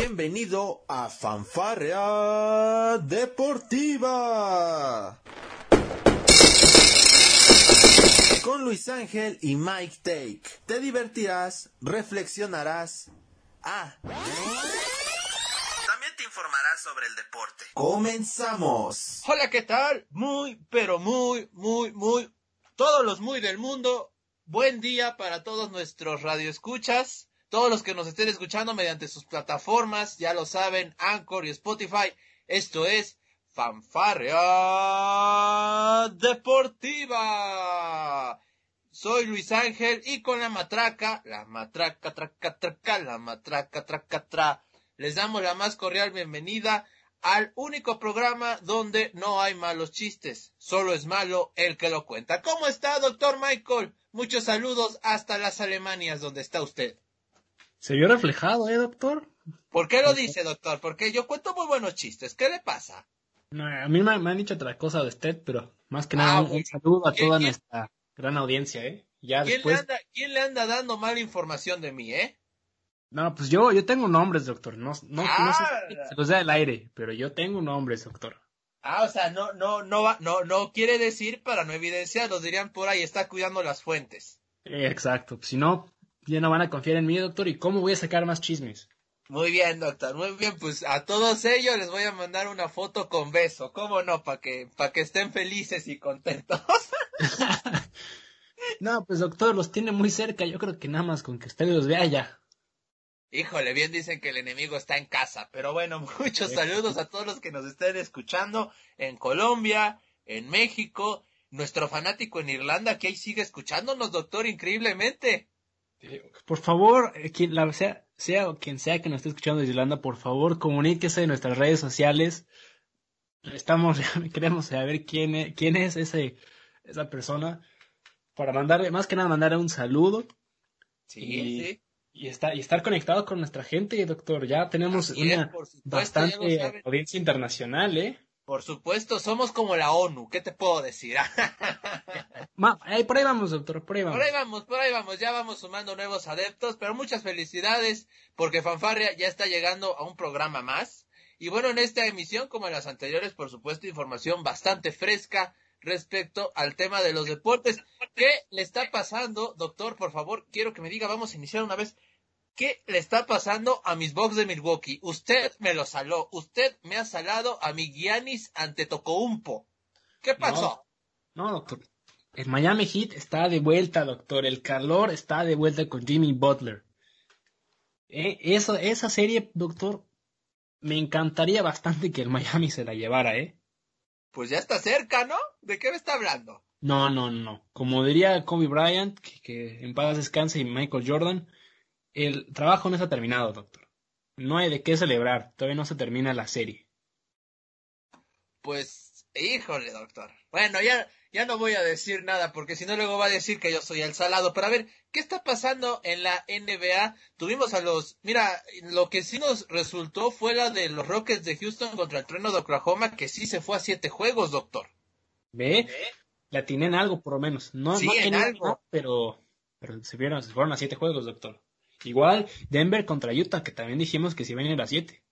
Bienvenido a Fanfarrea Deportiva. Con Luis Ángel y Mike Take. Te divertirás, reflexionarás. Ah. También te informarás sobre el deporte. Comenzamos. Hola, ¿qué tal? Muy, pero muy, muy, muy, todos los muy del mundo. Buen día para todos nuestros radioescuchas. Todos los que nos estén escuchando mediante sus plataformas, ya lo saben, Anchor y Spotify. Esto es Fanfarrea Deportiva. Soy Luis Ángel y con la matraca, la matraca, traca, traca, la matraca, traca, tra, les damos la más cordial bienvenida al único programa donde no hay malos chistes, solo es malo el que lo cuenta. ¿Cómo está, doctor Michael? Muchos saludos hasta las Alemanias donde está usted. Se vio reflejado, ¿eh, doctor? ¿Por qué lo dice, doctor? Porque yo cuento muy buenos chistes. ¿Qué le pasa? No, a mí me, han dicho otra cosa de usted, pero más que nada un, saludo a toda nuestra gran audiencia, ¿eh? Ya ¿Quién, después... le anda, ¿Quién le anda dando mala información de mí, eh? No, pues yo, yo tengo nombres, doctor. No, no, no sé si se los da el aire, pero yo tengo nombres, doctor. Ah, o sea, no, no, no, va, no, no quiere decir para no evidenciar, los dirían por ahí, está cuidando las fuentes. exacto, si no, ya no van a confiar en mí, doctor, ¿y cómo voy a sacar más chismes? Muy bien, doctor, muy bien, pues a todos ellos les voy a mandar una foto con beso, ¿cómo no? Para que, para que estén felices y contentos. no, pues doctor, los tiene muy cerca, yo creo que nada más con que usted los vea ya. Híjole, bien dicen que el enemigo está en casa, pero bueno, muchos saludos a todos los que nos estén escuchando en Colombia, en México, nuestro fanático en Irlanda que ahí sigue escuchándonos, doctor, increíblemente. Por favor, eh, quien la, sea, sea quien sea que nos esté escuchando de Irlanda, por favor, comuníquese en nuestras redes sociales. Estamos, queremos saber quién es, quién es ese, esa persona para mandarle, más que nada, mandarle un saludo. Sí, y, sí. Y, está, y estar conectado con nuestra gente, doctor. Ya tenemos una bastante audiencia internacional, ¿eh? Por supuesto, somos como la ONU, ¿qué te puedo decir? por ahí vamos, doctor, por ahí vamos. Por ahí vamos, por ahí vamos, ya vamos sumando nuevos adeptos, pero muchas felicidades porque Fanfarria ya está llegando a un programa más. Y bueno, en esta emisión, como en las anteriores, por supuesto, información bastante fresca respecto al tema de los deportes. ¿Qué le está pasando, doctor? Por favor, quiero que me diga, vamos a iniciar una vez. ¿Qué le está pasando a mis Bucks de Milwaukee? Usted me lo saló. Usted me ha salado a mi Giannis ante Tocoumpo. ¿Qué pasó? No, doctor. El Miami Heat está de vuelta, doctor. El calor está de vuelta con Jimmy Butler. Eh, eso, esa serie, doctor, me encantaría bastante que el Miami se la llevara, ¿eh? Pues ya está cerca, ¿no? ¿De qué me está hablando? No, no, no. Como diría Kobe Bryant, que, que en paz descanse, y Michael Jordan, el trabajo no está terminado, doctor. No hay de qué celebrar. Todavía no se termina la serie. Pues, híjole, doctor. Bueno, ya, ya no voy a decir nada porque si no luego va a decir que yo soy el salado. Pero a ver, ¿qué está pasando en la NBA? Tuvimos a los... Mira, lo que sí nos resultó fue la de los Rockets de Houston contra el Trueno de Oklahoma, que sí se fue a siete juegos, doctor. ¿Ve? La tienen algo, por lo menos. No, sí, en algo. pero, pero se, vieron, se fueron a siete juegos, doctor. Igual Denver contra Utah, que también dijimos que si ven a las 7.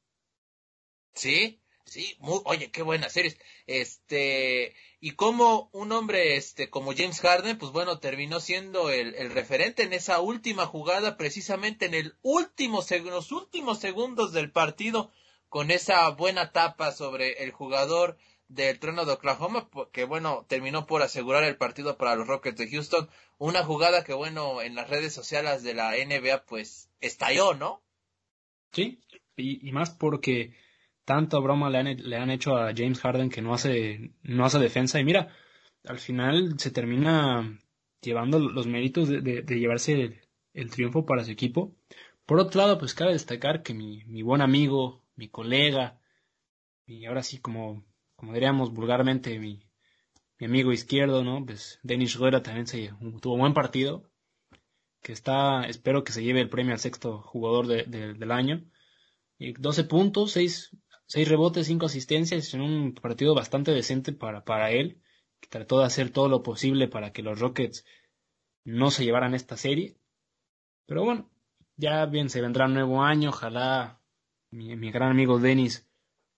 Sí, sí, muy, oye, qué buena series. Este, y como un hombre este como James Harden, pues bueno, terminó siendo el, el referente en esa última jugada, precisamente en el último los últimos segundos del partido, con esa buena tapa sobre el jugador del trono de Oklahoma, que bueno, terminó por asegurar el partido para los Rockets de Houston. Una jugada que bueno, en las redes sociales de la NBA pues estalló, ¿no? Sí, y, más porque tanto broma le han, le han, hecho a James Harden que no hace, no hace defensa. Y mira, al final se termina llevando los méritos de, de, llevarse el, el, triunfo para su equipo. Por otro lado, pues cabe destacar que mi, mi buen amigo, mi colega, y ahora sí como como diríamos vulgarmente, mi, mi amigo izquierdo, ¿no? Pues Denis Guerra también se, tuvo un buen partido, que está, espero que se lleve el premio al sexto jugador de, del año. Y 12 puntos, 6, seis rebotes, 5 asistencias, en un partido bastante decente para, para él, que trató de hacer todo lo posible para que los Rockets no se llevaran esta serie. Pero bueno, ya bien se vendrá un nuevo año, ojalá mi, gran amigo Dennis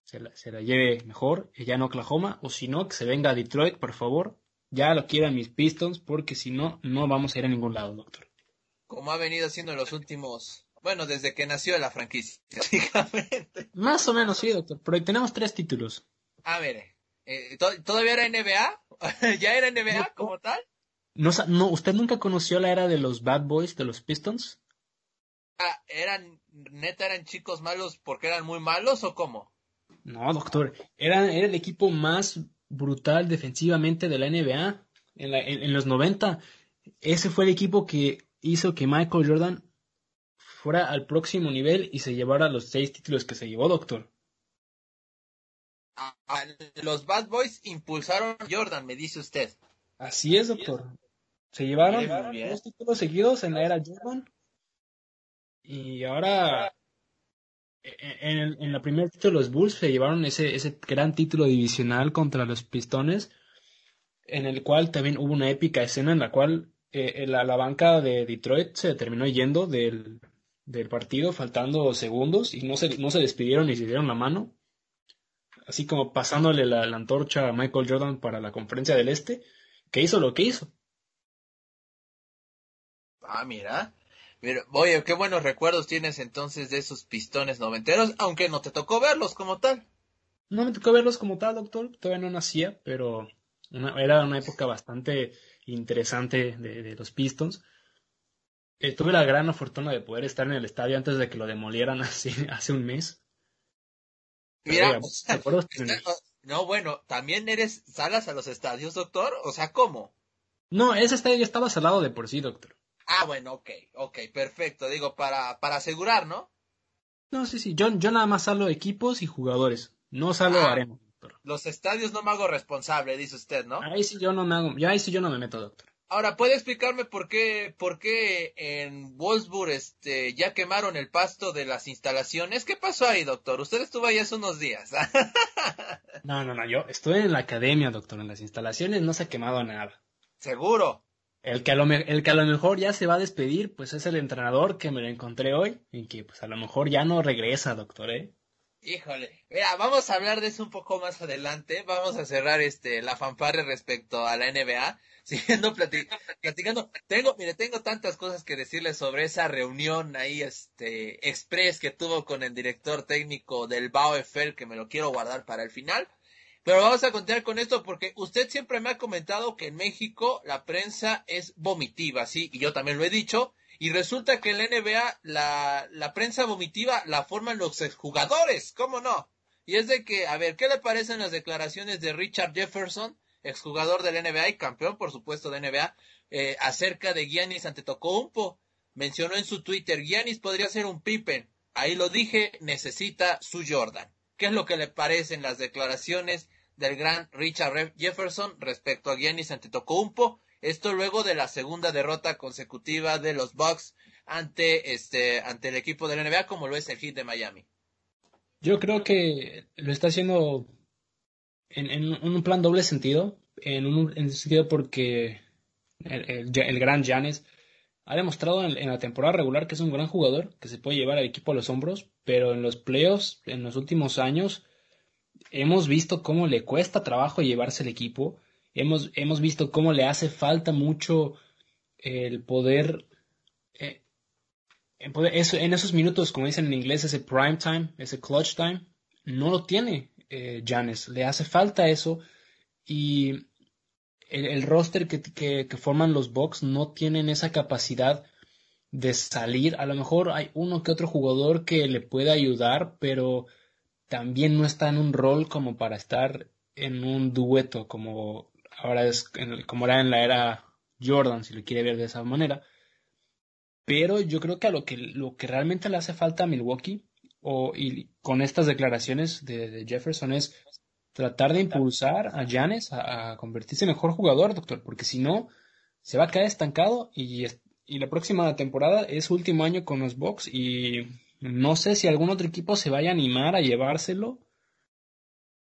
se la, se la lleve mejor, ya en Oklahoma, o si no, que se venga a Detroit, por favor. Ya lo quieran mis Pistons, porque si no, no vamos a ir a ningún lado, doctor. Como ha venido haciendo en los últimos, bueno, desde que nació la franquicia, básicamente. Más o menos, sí, doctor, pero tenemos tres títulos. A ver, eh, ¿todavía era NBA? ¿Ya era NBA como tal? No, no, ¿Usted nunca conoció la era de los Bad Boys, de los Pistons? Ah, ¿Eran, neta, eran chicos malos porque eran muy malos o cómo? No, doctor, era, era el equipo más brutal defensivamente de la NBA en, en, los 90. Ese fue el equipo que hizo que Michael Jordan fuera al próximo nivel y se llevara los seis títulos que se llevó, doctor. los Bad Boys impulsaron a Jordan, me dice usted. Así es, doctor. Se llevaron dos títulos seguidos en la era Jordan. Y ahora, e, e, en, en la primera título, los Bulls se llevaron ese, ese gran título divisional contra los Pistones, en el cual también hubo una épica escena en la cual eh, la, la, banca de Detroit se terminó yendo del, del partido, faltando segundos, y no se, no se despidieron ni se dieron la mano así como pasándole la, antorcha a Michael Jordan para la conferencia del Este, que hizo lo que hizo. Ah, mira. Oye, qué buenos recuerdos tienes entonces de esos pistones noventeros, aunque no te tocó verlos como tal. No me tocó verlos como tal, doctor. Todavía no nacía, pero era una época bastante interesante de, los Pistons. Eh, tuve la gran fortuna de poder estar en el estadio antes de que lo demolieran hace un mes. Mira, no, bueno, ¿también eres salas a los estadios, doctor? O sea, ¿cómo? No, ese estadio ya estaba salado de por sí, doctor. Ah, bueno, ok, ok, perfecto. Digo, para, para asegurar, ¿no? No, sí, sí. Yo, yo nada más salgo equipos y jugadores. No salgo ah, arena, doctor. Los estadios no me hago responsable, dice usted, ¿no? Ahí sí yo no me hago, ahí sí yo no me meto, doctor. Ahora, ¿puede explicarme por qué, por qué en Wolfsburg este, ya quemaron el pasto de las instalaciones? ¿Qué pasó ahí, doctor? Usted estuvo ahí hace unos días. no, no, no, yo estoy en la academia, doctor. En las instalaciones no se ha quemado nada. ¿Seguro? El que, a lo el que a lo mejor ya se va a despedir, pues es el entrenador que me lo encontré hoy y que pues a lo mejor ya no regresa, doctor, ¿eh? Híjole, mira, vamos a hablar de eso un poco más adelante. Vamos a cerrar este la fanfarre respecto a la NBA siguiendo platicando, tengo, mire, tengo tantas cosas que decirles sobre esa reunión ahí, este, express que tuvo con el director técnico del BAOFL, que me lo quiero guardar para el final. Pero vamos a continuar con esto porque usted siempre me ha comentado que en México la prensa es vomitiva, sí, y yo también lo he dicho. Y resulta que en la NBA la, la prensa vomitiva la forman los exjugadores, ¿cómo no? Y es de que, a ver, ¿qué le parecen las declaraciones de Richard Jefferson? exjugador del NBA y campeón, por supuesto, de NBA, eh, acerca de Giannis Antetokounmpo. Mencionó en su Twitter, Giannis podría ser un Pippen. Ahí lo dije, necesita su Jordan. ¿Qué es lo que le parecen las declaraciones del gran Richard Jefferson respecto a Giannis Antetokounmpo? Esto luego de la segunda derrota consecutiva de los Bucks ante este ante el equipo del NBA como lo es el Heat de Miami. Yo creo que lo está haciendo en, un plan doble sentido, en un en sentido porque el, el, gran Janes ha demostrado en, la temporada regular que es un gran jugador, que se puede llevar al equipo a los hombros, pero en los playoffs, en los últimos años, hemos visto cómo le cuesta trabajo llevarse el equipo, hemos, hemos visto cómo le hace falta mucho el poder, eh, en, esos minutos, como dicen en inglés, ese prime time, ese clutch time, no lo tiene eh, Janes. Le hace falta eso y el, roster que, que, forman los Bucks no tienen esa capacidad de salir. A lo mejor hay uno que otro jugador que le puede ayudar, pero también no está en un rol como para estar en un dueto como ahora es como era en la era Jordan, si lo quiere ver de esa manera. Pero yo creo que a lo que, lo que realmente le hace falta a Milwaukee o, y con estas declaraciones de, Jefferson es tratar de impulsar a Janes a, convertirse en mejor jugador, doctor, porque si no, se va a quedar estancado y, y la próxima temporada es último año con los Bucks y no sé si algún otro equipo se vaya a animar a llevárselo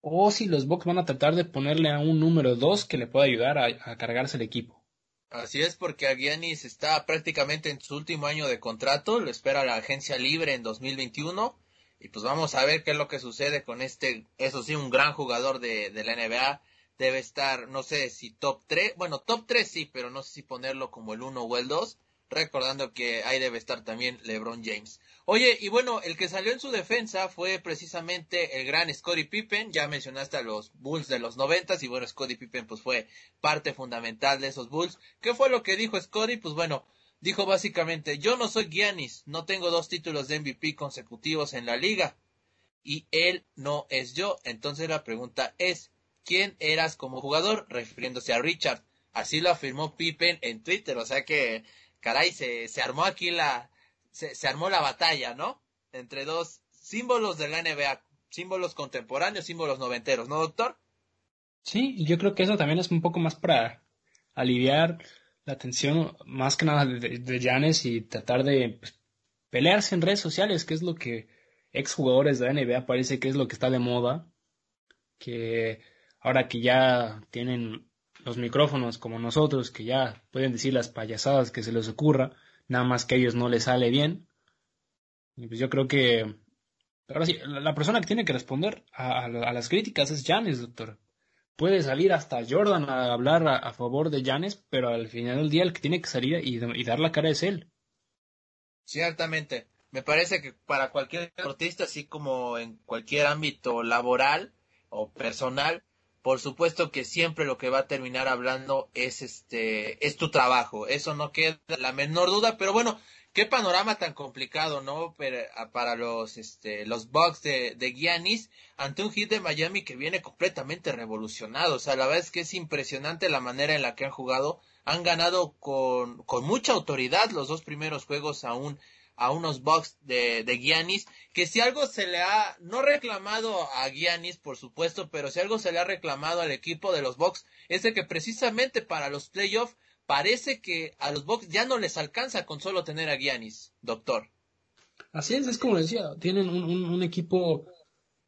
o si los Bucks van a tratar de ponerle a un número 2 que le pueda ayudar a, cargarse el equipo. Así es, porque Aguianis está prácticamente en su último año de contrato, lo espera la agencia libre en 2021 Y pues vamos a ver qué es lo que sucede con este, eso sí, un gran jugador de, de la NBA. Debe estar, no sé si top 3, bueno, top 3 sí, pero no sé si ponerlo como el 1 o el 2 recordando que ahí debe estar también LeBron James. Oye, y bueno, el que salió en su defensa fue precisamente el gran Scottie Pippen, ya mencionaste a los Bulls de los noventas, y bueno, Scottie Pippen pues fue parte fundamental de esos Bulls. ¿Qué fue lo que dijo Scottie? Pues bueno, dijo básicamente, yo no soy Giannis, no tengo dos títulos de MVP consecutivos en la liga, y él no es yo. Entonces la pregunta es, ¿quién eras como jugador? Refiriéndose a Richard. Así lo afirmó Pippen en Twitter, o sea que caray, se, se armó aquí la, se, se, armó la batalla, ¿no? Entre dos símbolos de la NBA, símbolos contemporáneos, símbolos noventeros, ¿no, doctor? Sí, yo creo que eso también es un poco más para aliviar la tensión, más que nada de Janes y tratar de pues, pelearse en redes sociales, que es lo que exjugadores de la NBA parece que es lo que está de moda, que ahora que ya tienen los micrófonos como nosotros, que ya pueden decir las payasadas que se les ocurra, nada más que a ellos no les sale bien. Y pues yo creo que ahora sí, la persona que tiene que responder a, las críticas es Janes, doctor. Puede salir hasta Jordan a hablar a, favor de Janes, pero al final del día el que tiene que salir y, y dar la cara es él. Ciertamente. Me parece que para cualquier deportista, así como en cualquier ámbito laboral o personal, por supuesto que siempre lo que va a terminar hablando es este es tu trabajo eso no queda la menor duda pero bueno qué panorama tan complicado no para los este los Bucks de, de Giannis ante un hit de Miami que viene completamente revolucionado. O sea la verdad es que es impresionante la manera en la que han jugado. Han ganado con con mucha autoridad los dos primeros juegos a unos Bucks de, de Giannis, que si algo se le ha, no reclamado a Giannis, por supuesto, pero si algo se le ha reclamado al equipo de los Bucks, es de que precisamente para los playoffs parece que a los Bucks ya no les alcanza con solo tener a Giannis, doctor. Así es, es como decía, tienen un, un, equipo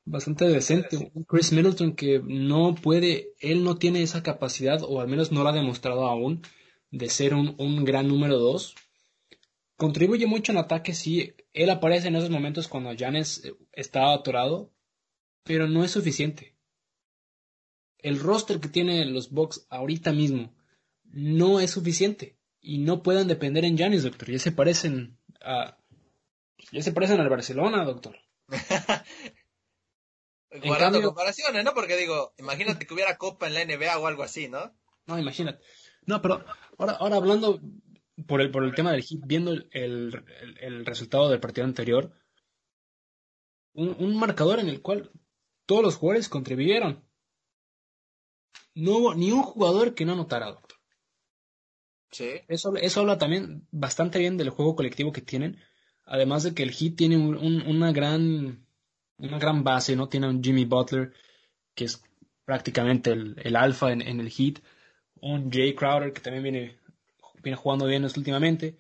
bastante decente, Chris Middleton que no puede, él no tiene esa capacidad, o al menos no lo ha demostrado aún, de ser un, un gran número dos, Contribuye mucho en ataque, sí. Él aparece en esos momentos cuando Janes eh, está atorado, pero no es suficiente. El roster que tienen los Bucks ahorita mismo no es suficiente y no pueden depender en Janis, doctor. Ya se parecen a ya se parecen al Barcelona, doctor. Guardando comparaciones, ¿no? Porque digo, imagínate que hubiera Copa en la NBA o algo así, ¿no? No, imagínate. No, pero ahora, ahora hablando por el, por el tema del hit, viendo el, el, resultado del partido anterior, un, un, marcador en el cual todos los jugadores contribuyeron. No hubo ni un jugador que no anotara, doctor. Sí. Eso, eso habla también bastante bien del juego colectivo que tienen. Además de que el Hit tiene un, una gran una gran base, ¿no? Tiene un Jimmy Butler, que es prácticamente el, el alfa en, en, el Hit. Un Jay Crowder, que también viene viene jugando bien últimamente.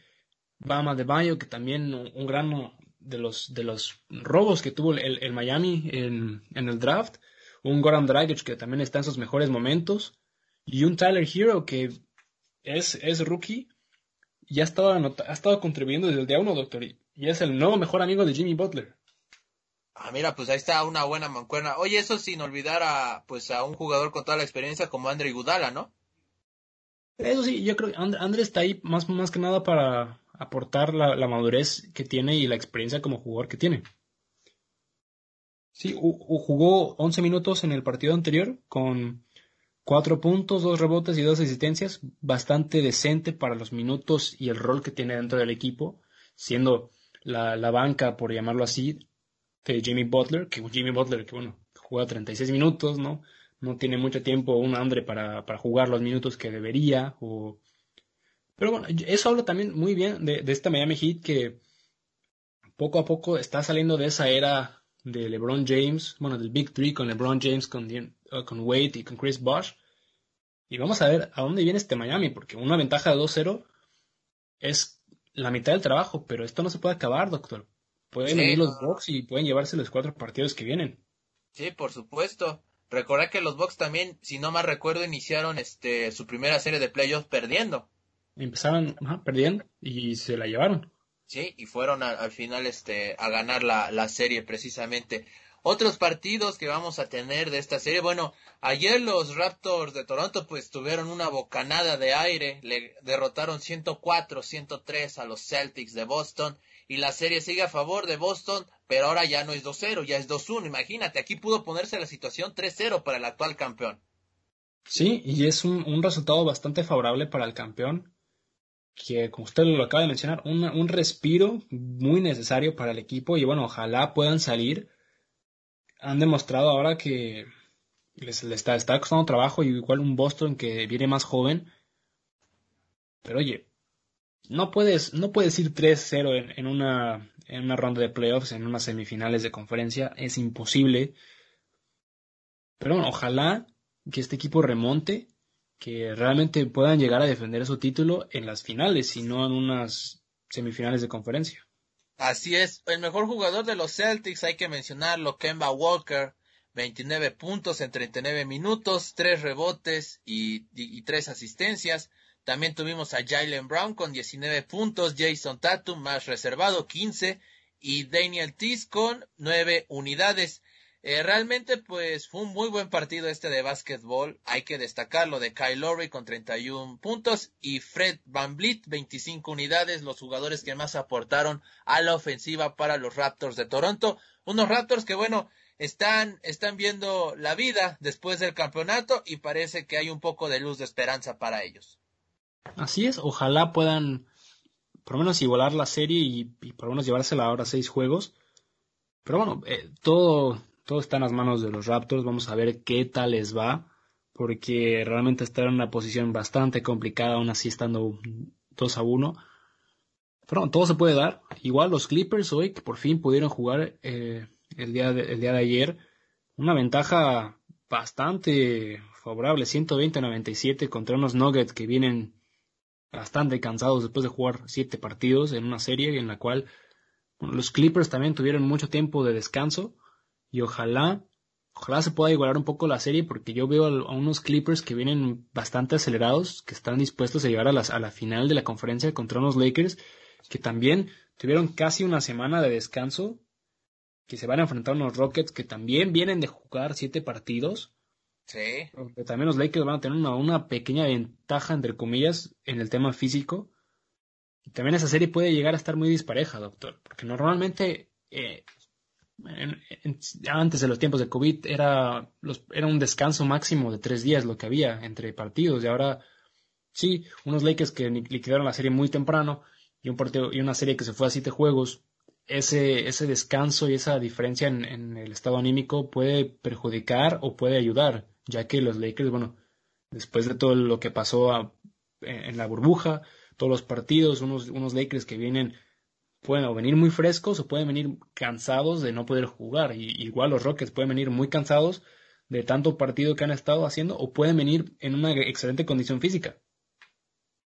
Bama de Bayo, que también un gran de los, de los robos que tuvo el, el Miami en, en, el draft. Un Goran Dragic que también está en sus mejores momentos. Y un Tyler Hero que es, es rookie y ha estado, ha estado contribuyendo desde el día uno, doctor. Y es el nuevo mejor amigo de Jimmy Butler. Ah, mira, pues ahí está una buena mancuerna. Oye, eso sin olvidar a, pues a un jugador con toda la experiencia como Andre Gudala, ¿no? Eso sí, yo creo que Andrés está ahí más, más que nada para aportar la, madurez que tiene y la experiencia como jugador que tiene. Sí, jugó 11 minutos en el partido anterior con 4 puntos, 2 rebotes y 2 asistencias, bastante decente para los minutos y el rol que tiene dentro del equipo, siendo la, la banca, por llamarlo así, de Jimmy Butler, que Jimmy Butler, que bueno, juega 36 minutos, ¿no? no tiene mucho tiempo un hambre para, para jugar los minutos que debería. O... Pero bueno, eso habla también muy bien de, de esta Miami Heat que poco a poco está saliendo de esa era de LeBron James, bueno, del Big Three con LeBron James, con, con Wade y con Chris Bosh. Y vamos a ver a dónde viene este Miami, porque una ventaja de 2-0 es la mitad del trabajo, pero esto no se puede acabar, doctor. Pueden venir los Bucks y pueden llevarse los cuatro partidos que vienen. Sí, por supuesto. Recordar que los Bucks también, si no mal recuerdo, iniciaron este su primera serie de playoffs perdiendo. Empezaron perdiendo y se la llevaron. Sí, y fueron al final este, a ganar la, la serie precisamente. Otros partidos que vamos a tener de esta serie, bueno, ayer los Raptors de Toronto pues tuvieron una bocanada de aire, le derrotaron 104-103 a los Celtics de Boston. Y la serie sigue a favor de Boston, pero ahora ya no es 2-0, ya es 2-1, imagínate, aquí pudo ponerse la situación 3-0 para el actual campeón. Sí, y es un, un, resultado bastante favorable para el campeón, que como usted lo acaba de mencionar, un respiro muy necesario para el equipo. Y bueno, ojalá puedan salir han demostrado ahora que les, está, está costando trabajo, y igual un Boston que viene más joven. Pero oye, no puedes, no puedes ir 3-0 en, en, una, en una ronda de playoffs, en unas semifinales de conferencia, es imposible. Pero bueno, ojalá que este equipo remonte, que realmente puedan llegar a defender su título en las finales y no en unas semifinales de conferencia. Así es, el mejor jugador de los Celtics, hay que mencionarlo, Kemba Walker, 29 puntos en 39 minutos, 3 rebotes y, y, 3 asistencias. También tuvimos a Jalen Brown con 19 puntos, Jason Tatum más reservado, 15 y Daniel Tice con 9 unidades. Eh, realmente, pues, fue un muy buen partido este de básquetbol. Hay que destacarlo de Kyle Lowry con 31 puntos y Fred Van Vliet 25 unidades, los jugadores que más aportaron a la ofensiva para los Raptors de Toronto. Unos Raptors que, bueno, están, están viendo la vida después del campeonato y parece que hay un poco de luz de esperanza para ellos. Así es, ojalá puedan por lo menos igualar la serie y, y por lo menos llevársela ahora a seis juegos. Pero bueno, eh, todo, todo está en las manos de los Raptors. Vamos a ver qué tal les va. Porque realmente están en una posición bastante complicada, aún así estando 2 a 1. Pero todo se puede dar. Igual los Clippers hoy, que por fin pudieron jugar eh, el, día de, el día de ayer, una ventaja bastante favorable, 120-97 contra unos Nuggets que vienen bastante cansados después de jugar siete partidos en una serie en la cual los Clippers también tuvieron mucho tiempo de descanso y ojalá, ojalá se pueda igualar un poco la serie porque yo veo a, unos Clippers que vienen bastante acelerados, que están dispuestos a llegar a, a la final de la conferencia contra unos Lakers que también tuvieron casi una semana de descanso, que se van a enfrentar a unos Rockets que también vienen de jugar siete partidos. Sí. también los Lakers van a tener una, una pequeña ventaja, entre comillas, en el tema físico. Y también esa serie puede llegar a estar muy dispareja, doctor, porque normalmente eh, antes de los tiempos de COVID era, los, era un descanso máximo de tres días lo que había entre partidos. Y ahora sí, unos Lakers que liquidaron la serie muy temprano y un partido y una serie que se fue a siete juegos, ese, ese descanso y esa diferencia en, el estado anímico puede perjudicar o puede ayudar, ya que los Lakers, bueno, después de todo lo que pasó en la burbuja, todos los partidos, unos, unos Lakers que vienen pueden venir muy frescos o pueden venir cansados de no poder jugar. Y, igual los Rockets pueden venir muy cansados de tanto partido que han estado haciendo o pueden venir en una excelente condición física.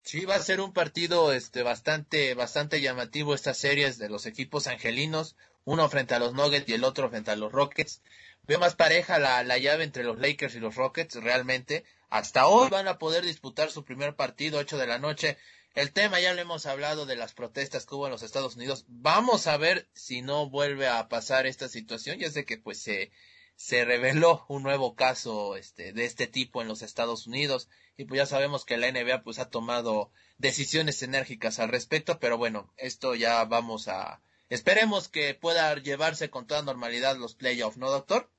Sí, va a ser un partido este bastante bastante llamativo estas series de los equipos angelinos, uno frente a los Nuggets y el otro frente a los Rockets. Veo más pareja la, la llave entre los Lakers y los Rockets, realmente. Hasta hoy van a poder disputar su primer partido, 8 de la noche. El tema ya lo hemos hablado de las protestas que hubo en los Estados Unidos. Vamos a ver si no vuelve a pasar esta situación. Ya sé que pues se, se reveló un nuevo caso este, de este tipo en los Estados Unidos y pues ya sabemos que la NBA pues ha tomado decisiones enérgicas al respecto, pero bueno, esto ya vamos a esperemos que pueda llevarse con toda normalidad los playoffs, ¿no, doctor?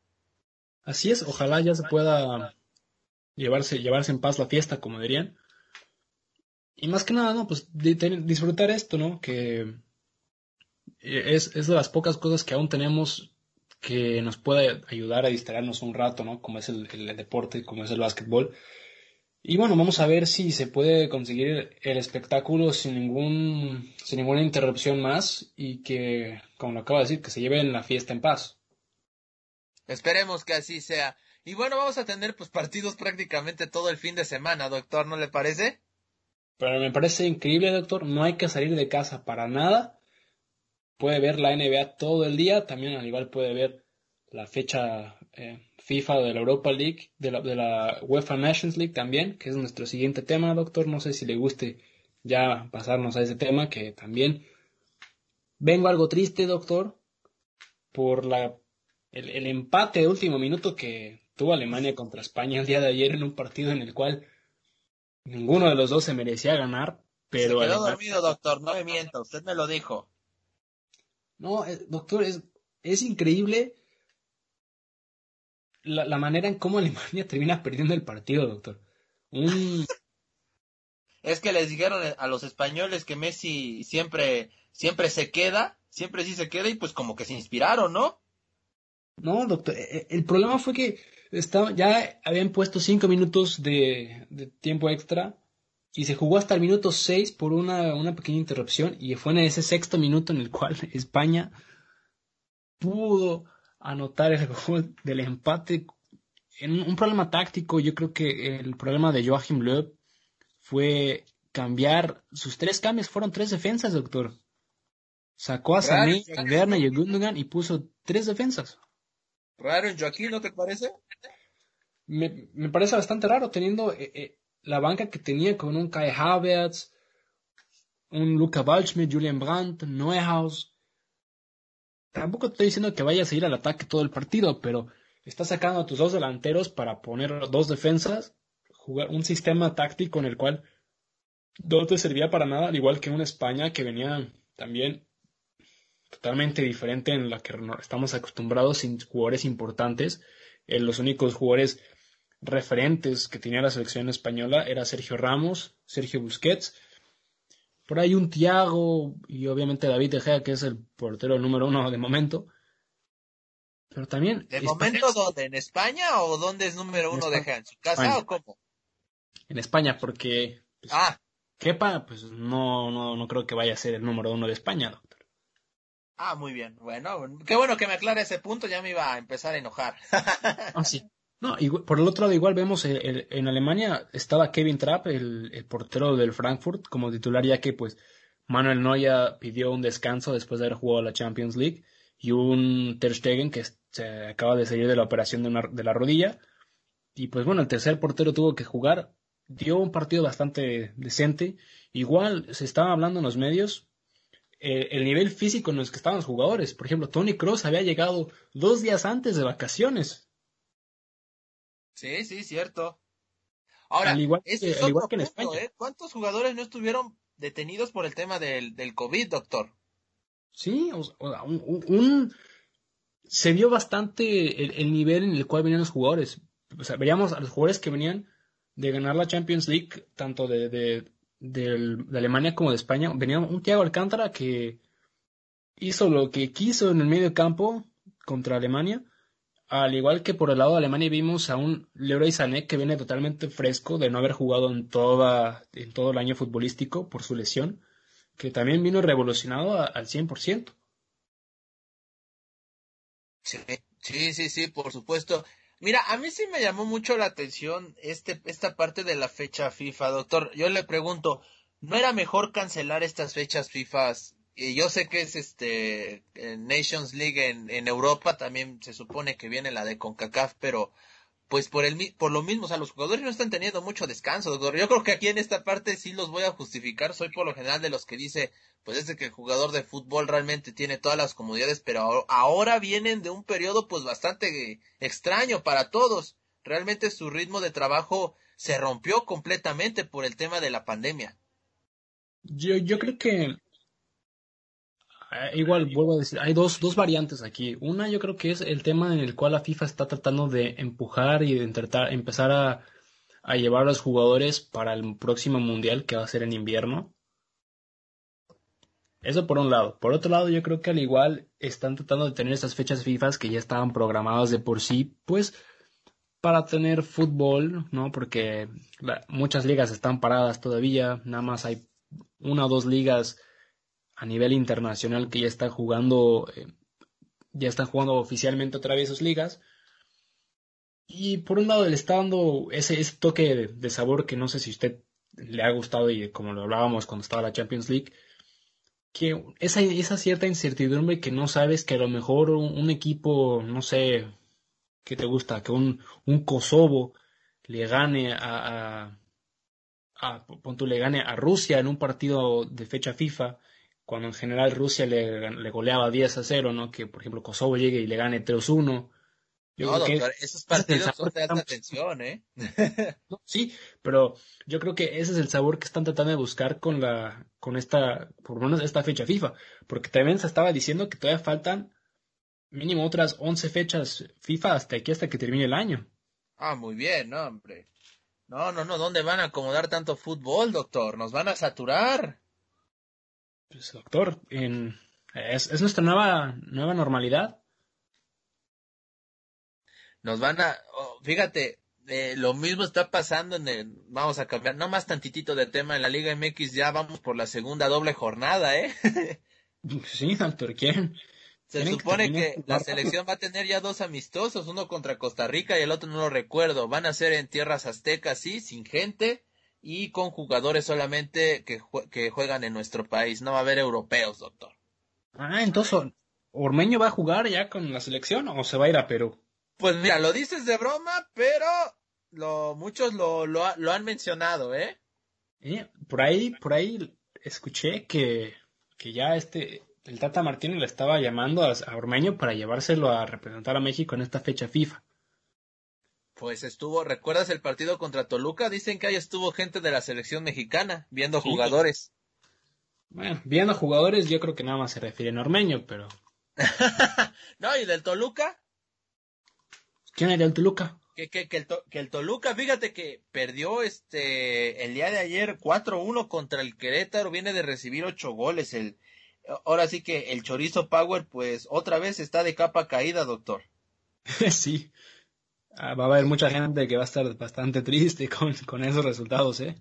Así es, ojalá ya se pueda llevarse llevarse en paz la fiesta, como dirían. Y más que nada, ¿no? Pues disfrutar esto, ¿no? Que es, es de las pocas cosas que aún tenemos que nos puede ayudar a distraernos un rato, ¿no? Como es el, el, deporte, como es el básquetbol. Y bueno, vamos a ver si se puede conseguir el espectáculo sin ningún, sin ninguna interrupción más y que, como lo acabo de decir, que se lleven la fiesta en paz. Esperemos que así sea. Y bueno, vamos a tener pues partidos prácticamente todo el fin de semana, doctor, ¿no le parece? Pero me parece increíble, doctor. No hay que salir de casa para nada. Puede ver la NBA todo el día. También al igual puede ver la fecha eh, FIFA de la Europa League, de la, de la UEFA Nations League también, que es nuestro siguiente tema, doctor. No sé si le guste ya pasarnos a ese tema, que también Vengo algo triste, doctor, por la, el, empate de último minuto que tuvo Alemania contra España el día de ayer en un partido en el cual ninguno de los dos se merecía ganar, pero... Se quedó dormido, doctor, no me mienta, usted me lo dijo. No, eh, doctor, es, es increíble la, la, manera en cómo Alemania termina perdiendo el partido, doctor. Un... Es que les dijeron a los españoles que Messi siempre, siempre se queda, siempre sí se queda y pues como que se inspiraron, ¿no? No, doctor, e, e, el problema fue que estaba, ya habían puesto cinco minutos de, de tiempo extra y se jugó hasta el minuto seis por una, una pequeña interrupción y fue en ese sexto minuto en el cual España pudo anotar el gol del empate en un problema táctico. Yo creo que el problema de Joachim Löw fue cambiar sus tres cambios, fueron tres defensas, doctor. Sacó a Sané, a Werner y a Gundogan y puso tres defensas. Raro en Joaquín, ¿no te parece? Me, me parece bastante raro teniendo eh, eh, la banca que tenía con un Kai Havertz, un Luca Waldschmidt, Julian Brandt, Neuhaus. Tampoco estoy diciendo que vayas a ir al ataque todo el partido, pero estás sacando a tus dos delanteros para poner dos defensas jugar un sistema táctico en el cual no te servía para nada, al igual que una España que venía también totalmente diferente en la que estamos acostumbrados sin jugadores importantes. Eh, los únicos jugadores referentes que tenía la selección española era Sergio Ramos, Sergio Busquets, por ahí un Thiago y obviamente David De Gea, que es el portero número uno de momento. Pero también. ¿De momento dónde? ¿En España o dónde es número uno de Gea? ¿En su casa o cómo? en España, porque pues, ah. Kepa, pues no, no, no creo que vaya a ser el número uno de España. Ah, muy bien. Bueno, qué bueno que me aclare ese punto, ya me iba a empezar a enojar. ah, sí. No, y por el otro lado, igual vemos en Alemania estaba Kevin Trapp, el, el, portero del Frankfurt, como titular, ya que pues Manuel Neuer pidió un descanso después de haber jugado la Champions League y un Ter Stegen que se acaba de salir de la operación de, de la rodilla. Y pues bueno, el tercer portero tuvo que jugar dio un partido bastante decente. Igual se estaba hablando en los medios eh, el nivel físico en los que estaban los jugadores. Por ejemplo, Tony Cross había llegado dos días antes de vacaciones. Sí, sí, cierto. Ahora, al igual, que, en España. ¿eh? ¿Cuántos jugadores no estuvieron detenidos por el tema del, del COVID, doctor? Sí, un, se vio bastante el, el, nivel en el cual venían los jugadores. O sea, veríamos a los jugadores que venían de ganar la Champions League, tanto de, de, de, Alemania como de España. Venía un Thiago Alcántara que hizo lo que quiso en el medio campo contra Alemania. Al igual que por el lado de Alemania vimos a un Leroy Sané que viene totalmente fresco de no haber jugado en, toda, en todo el año futbolístico por su lesión, que también vino revolucionado al 100%. Sí, sí, sí, sí, por supuesto. Mira, a mí sí me llamó mucho la atención este, esta parte de la fecha FIFA, doctor. Yo le pregunto, ¿no era mejor cancelar estas fechas FIFA? Y yo sé que es este Nations League en, en Europa, también se supone que viene la de CONCACAF, pero pues por el por lo mismo, o sea, los jugadores no están teniendo mucho descanso, doctor. Yo creo que aquí en esta parte sí los voy a justificar. Soy por lo general de los que dice, pues es que el jugador de fútbol realmente tiene todas las comodidades, pero ahora vienen de un periodo pues bastante extraño para todos. Realmente su ritmo de trabajo se rompió completamente por el tema de la pandemia. Yo, yo creo que igual vuelvo a decir, hay dos, dos variantes aquí. Una yo creo que es el tema en el cual la FIFA está tratando de empujar y de intentar empezar a, a llevar a los jugadores para el próximo mundial que va a ser en invierno. Eso por un lado. Por otro lado, yo creo que al igual están tratando de tener estas fechas FIFA que ya estaban programadas de por sí, pues para tener fútbol, ¿no? Porque muchas ligas están paradas todavía, nada más hay una o dos ligas a nivel internacional que ya está jugando, eh, ya están jugando oficialmente otra vez sus ligas. Y por un lado le está dando ese, toque de, sabor que no sé si a usted le ha gustado y como lo hablábamos cuando estaba la Champions League, que esa, esa cierta incertidumbre que no sabes que a lo mejor un, equipo, no sé, ¿qué te gusta? Que un, un Kosovo le gane a, a, a, le gane a Rusia en un partido de fecha FIFA cuando en general Rusia le, le goleaba 10 a 0, ¿no? Que por ejemplo Kosovo llegue y le gane 3-1. No, doctor, esos partidos son de alta tensión, ¿eh? sí, pero yo creo que ese es el sabor que están tratando de buscar con la, con esta, por lo menos esta fecha FIFA, porque también se estaba diciendo que todavía faltan mínimo otras 11 fechas FIFA hasta aquí, hasta que termine el año. Ah, muy bien, no, hombre. No, no, no, ¿dónde van a acomodar tanto fútbol, doctor? Nos van a saturar. Pues, doctor, en, es, es nuestra nueva, nueva normalidad nos van a, oh, fíjate, eh, lo mismo está pasando en el, vamos a cambiar, no más tantitito de tema en la Liga MX, ya vamos por la segunda doble jornada, ¿eh? sí, doctor, ¿quién? Se supone que, la selección va a tener ya dos amistosos, uno contra Costa Rica y el otro no lo recuerdo. Van a ser en tierras aztecas, sí, sin gente y con jugadores solamente que, que juegan en nuestro país. No va a haber europeos, doctor. Ah, entonces, ¿Ormeño va a jugar ya con la selección o se va a ir a Perú? Pues mira, lo dices de broma, pero lo, muchos lo, lo, han mencionado, ¿eh? Por ahí, por ahí escuché que, que ya este, el Tata Martino le estaba llamando a, Ormeño para llevárselo a representar a México en esta fecha FIFA. Pues estuvo, ¿recuerdas el partido contra Toluca? Dicen que ahí estuvo gente de la selección mexicana viendo jugadores. Bueno, viendo jugadores yo creo que nada más se refiere a Ormeño, pero... no, ¿y del Toluca? ¿Quién era el Toluca? Que, que, que, el Toluca, fíjate que perdió este el día de ayer 4-1 contra el Querétaro, viene de recibir ocho goles. El, ahora sí que el Chorizo Power, pues otra vez está de capa caída, doctor. sí. Ah, va a haber mucha gente que va a estar bastante triste con, con esos resultados, ¿eh?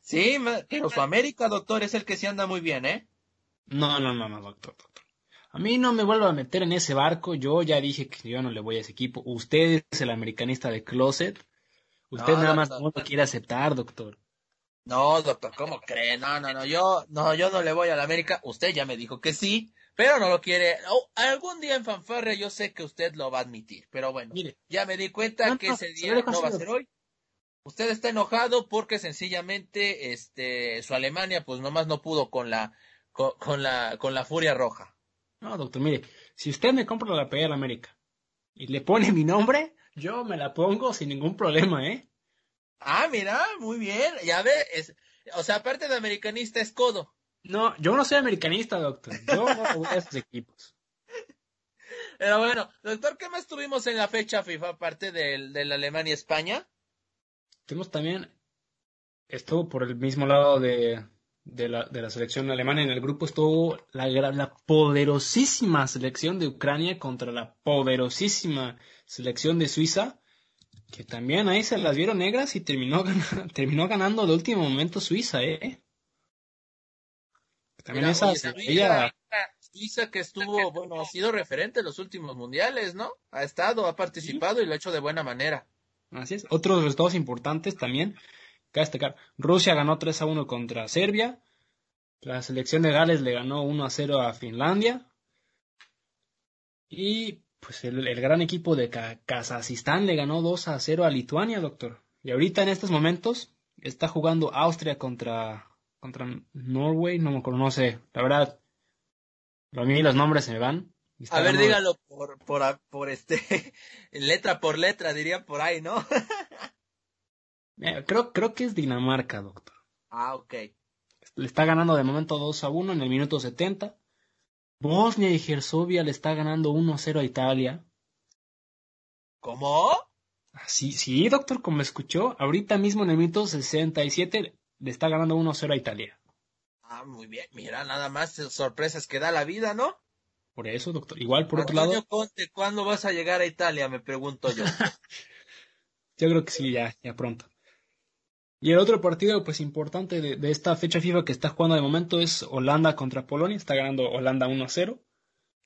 Sí, pero su América, doctor, es el que se anda muy bien, ¿eh? No, no, no, no, doctor. A mí no me vuelvo a meter en ese barco. Yo ya dije que yo no le voy a ese equipo. Usted es el americanista de closet. Usted nada más no lo quiere aceptar, doctor. No, doctor, ¿cómo cree? No, no, no, yo no, yo no le voy a la América. Usted ya me dijo que sí, pero no lo quiere. algún día en fanfarria yo sé que usted lo va a admitir, pero bueno, Mire, ya me di cuenta que ese día no va a ser hoy. Usted está enojado porque sencillamente este su Alemania pues nomás no pudo con la con la con la furia roja. No, doctor, mire, si usted me compra la playera de América y le pone mi nombre, yo me la pongo sin ningún problema, ¿eh? Ah, mira, muy bien, ya ve, o sea, aparte de americanista es codo. No, yo no soy americanista, doctor, yo no voy a esos equipos. Pero bueno, doctor, ¿qué más tuvimos en la fecha FIFA aparte del, de la Alemania y España? Tuvimos también, estuvo por el mismo lado de, de la, de la selección alemana. En el grupo estuvo la, la poderosísima selección de Ucrania contra la poderosísima selección de Suiza, que también ahí se las vieron negras y terminó, terminó ganando de último momento Suiza, ¿eh? También esa ella... Suiza que estuvo, bueno, ha sido referente en los últimos mundiales, ¿no? Ha estado, ha participado y lo ha hecho de buena manera. Así es. Otros resultados importantes también destacar, Rusia ganó 3 a 1 contra Serbia, la selección de Gales le ganó 1 a 0 a Finlandia y pues el, gran equipo de Kazajistán le ganó 2 a 0 a Lituania, doctor. Y ahorita en estos momentos está jugando Austria contra contra Norway, no me acuerdo, no sé, la verdad, a mí los nombres se me van. A ver, dígalo por, por, por este, letra por letra, diría por ahí, ¿no? Eh, creo, creo que es Dinamarca, doctor. Ah, ok. Le está ganando de momento 2 a 1 en el minuto 70. Bosnia y Herzegovina le está ganando 1 a 0 a Italia. ¿Cómo? Ah, sí, sí, doctor, como escuchó, ahorita mismo en el minuto 67 le está ganando 1 a 0 a Italia. Ah, muy bien. Mira, nada más sorpresas que da la vida, ¿no? Por eso, doctor. Igual, por otro lado. Conte, ¿cuándo vas a llegar a Italia? Me pregunto yo. yo creo que sí, ya, ya pronto. Y el otro partido, pues importante de, esta fecha FIFA que está jugando de momento es Holanda contra Polonia. Está ganando Holanda 1 a 0.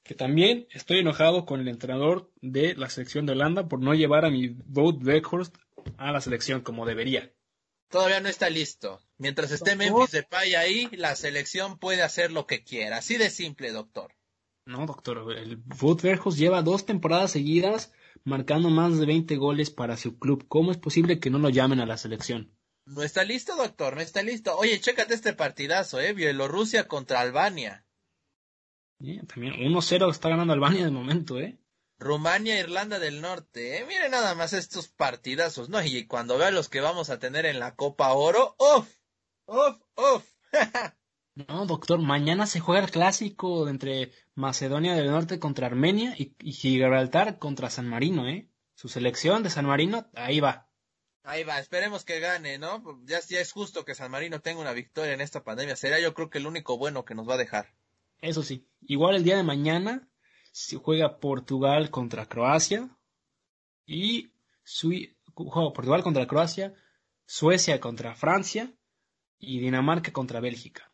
Que también estoy enojado con el entrenador de la selección de Holanda por no llevar a mi Vote Beckhorst a la selección como debería. Todavía no está listo. Mientras esté Memphis Depay ahí, la selección puede hacer lo que quiera. Así de simple, doctor. No, doctor. El Vote Beckhorst lleva dos temporadas seguidas marcando más de 20 goles para su club. ¿Cómo es posible que no lo llamen a la selección? No está listo, doctor, no está listo. Oye, chécate este partidazo, ¿eh? Bielorrusia contra Albania. también 1-0 está ganando Albania de momento, ¿eh? Rumania, Irlanda del Norte, ¿eh? Miren nada más estos partidazos, ¿no? Y cuando vea los que vamos a tener en la Copa Oro, ¡uf! ¡uf! ¡uf! no, doctor, mañana se juega el clásico entre Macedonia del Norte contra Armenia y, y Gibraltar contra San Marino, ¿eh? Su selección de San Marino, ahí va. Ahí va, esperemos que gane, ¿no? Ya, ya es justo que San Marino tenga una victoria en esta pandemia. Será yo creo que el único bueno que nos va a dejar. Eso sí, igual el día de mañana juega Portugal contra Croacia y Portugal contra Croacia, Suecia contra Francia y Dinamarca contra Bélgica.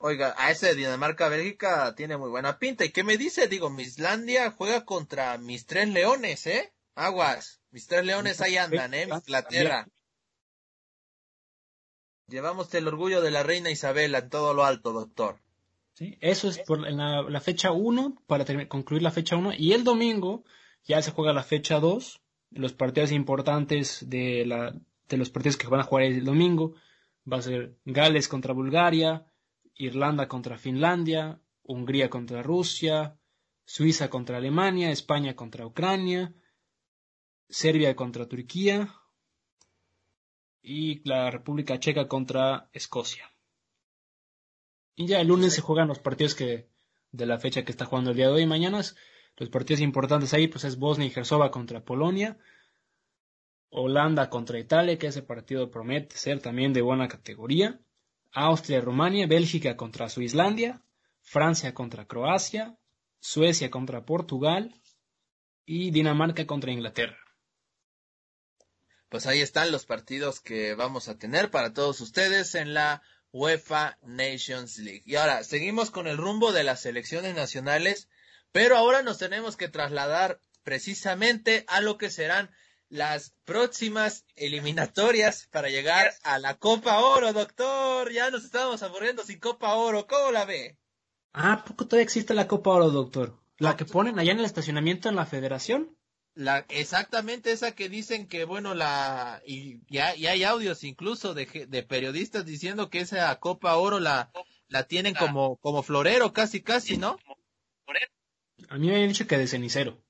Oiga, a ese Dinamarca-Bélgica tiene muy buena pinta. ¿Y qué me dice? Digo, Mislandia juega contra mis tres leones, ¿eh? Aguas. Mis tres leones ahí andan, ¿eh? Inglaterra. Llevamos el orgullo de la reina Isabela en todo lo alto, doctor. Eso es por la, fecha 1, para concluir la fecha 1. Y el domingo ya se juega la fecha 2. Los partidos importantes de, de los partidos que van a jugar el domingo va a ser Gales contra Bulgaria, Irlanda contra Finlandia, Hungría contra Rusia, Suiza contra Alemania, España contra Ucrania, Serbia contra Turquía y la República Checa contra Escocia. Y ya el lunes se juegan los partidos que de la fecha que está jugando el día de hoy mañana. Los partidos importantes ahí pues es Bosnia y Herzegovina contra Polonia, Holanda contra Italia, que ese partido promete ser también de buena categoría, Austria, Rumania, Bélgica contra Suislandia, Francia contra Croacia, Suecia contra Portugal y Dinamarca contra Inglaterra pues ahí están los partidos que vamos a tener para todos ustedes en la UEFA Nations League. Y ahora, seguimos con el rumbo de las selecciones nacionales, pero ahora nos tenemos que trasladar precisamente a lo que serán las próximas eliminatorias para llegar a la Copa Oro, doctor. Ya nos estábamos aburriendo sin Copa Oro. ¿Cómo la ve? Ah, poco todavía existe la Copa Oro, doctor. ¿La que ponen allá en el estacionamiento en la federación? La, exactamente esa que dicen que, bueno, la, y ya, hay audios incluso de, de periodistas diciendo que esa Copa Oro la, la tienen como, como florero, casi, casi, ¿no? A mí me habían dicho que de cenicero.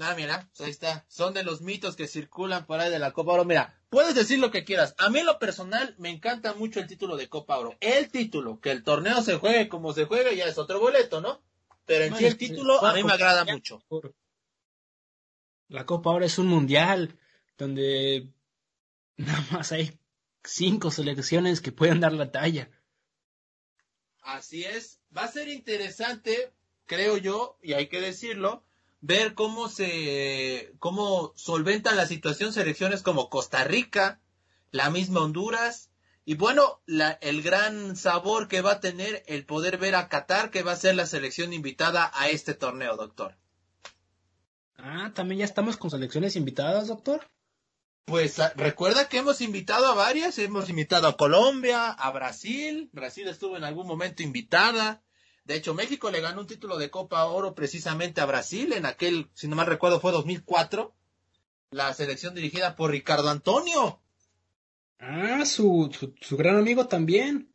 Ah, mira, ahí está. Son de los mitos que circulan por ahí de la Copa Oro. Mira, puedes decir lo que quieras. A mí en lo personal me encanta mucho el título de Copa Oro. El título, que el torneo se juegue como se juegue ya es otro boleto, ¿no? Pero en sí el título a mí me agrada mucho. La Copa ahora es un mundial donde nada más hay cinco selecciones que pueden dar la talla. Así es. Va a ser interesante, creo yo, y hay que decirlo, ver cómo se, cómo solventan la situación selecciones como Costa Rica, la misma Honduras, y bueno, la, el gran sabor que va a tener el poder ver a Qatar, que va a ser la selección invitada a este torneo, doctor. Ah, también ya estamos con selecciones invitadas, doctor. Pues ah, recuerda que hemos invitado a varias, hemos invitado a Colombia, a Brasil, Brasil estuvo en algún momento invitada. De hecho, México le ganó un título de Copa Oro precisamente a Brasil en aquel, si no mal recuerdo, fue 2004. La selección dirigida por Ricardo Antonio. Ah, su, su, gran amigo también.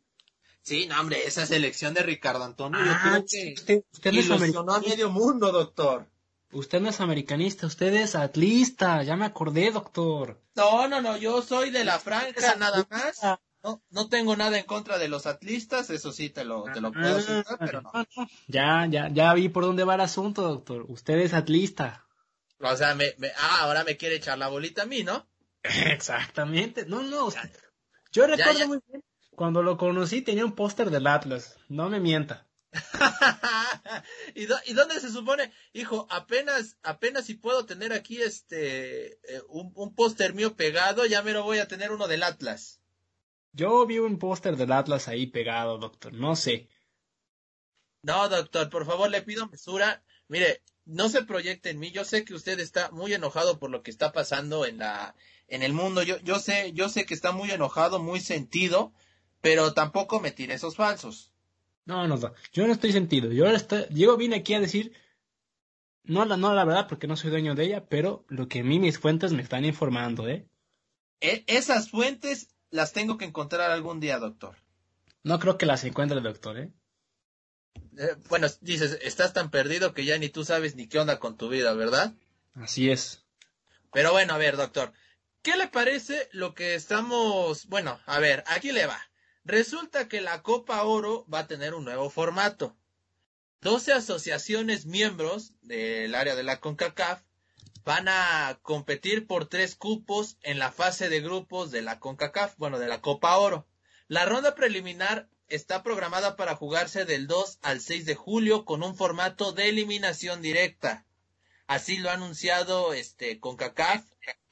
Sí, no, hombre, esa selección de Ricardo Antonio, yo ah, creo que usted, usted a medio mundo, doctor. Usted no es americanista, usted es atlista, ya me acordé, doctor. No, no, no, yo soy de la franja nada más. No, no tengo nada en contra de los atlistas, eso sí te lo, te lo puedo decir, ah, pero no. Ya, ya, ya vi por dónde va el asunto, doctor. Usted es atlista. O sea, me, me, ah, ahora me quiere echar la bolita a mí, ¿no? Exactamente. No, no. Yo recuerdo muy bien. Cuando lo conocí tenía un póster del Atlas. No me mienta. ¿Y, dónde se supone? Hijo, apenas, apenas si puedo tener aquí este, eh, un, póster mío pegado, ya me lo voy a tener uno del Atlas. Yo vi un póster del Atlas ahí pegado, doctor, no sé. No, doctor, por favor le pido mesura. Mire, no se proyecte en mí. Yo sé que usted está muy enojado por lo que está pasando en la, en el mundo. Yo, yo sé, yo sé que está muy enojado, muy sentido, pero tampoco me tire esos falsos. No, no, no. Yo no estoy sentido. Yo, estoy, yo vine aquí a decir, no la, no la verdad porque no soy dueño de ella, pero lo que a mí mis fuentes me están informando, ¿eh? E, esas fuentes las tengo que encontrar algún día, doctor. No creo que las encuentre, doctor, ¿eh? Eh, bueno, dices, estás tan perdido que ya ni tú sabes ni qué onda con tu vida, ¿verdad? Así es. Pero bueno, a ver, doctor, ¿qué le parece lo que estamos... Bueno, a ver, aquí le va. Resulta que la Copa Oro va a tener un nuevo formato. 12 asociaciones miembros del área de la CONCACAF van a competir por tres cupos en la fase de grupos de la CONCACAF, bueno, de la Copa Oro. La ronda preliminar está programada para jugarse del 2 al 6 de julio con un formato de eliminación directa. Así lo ha anunciado este CONCACAF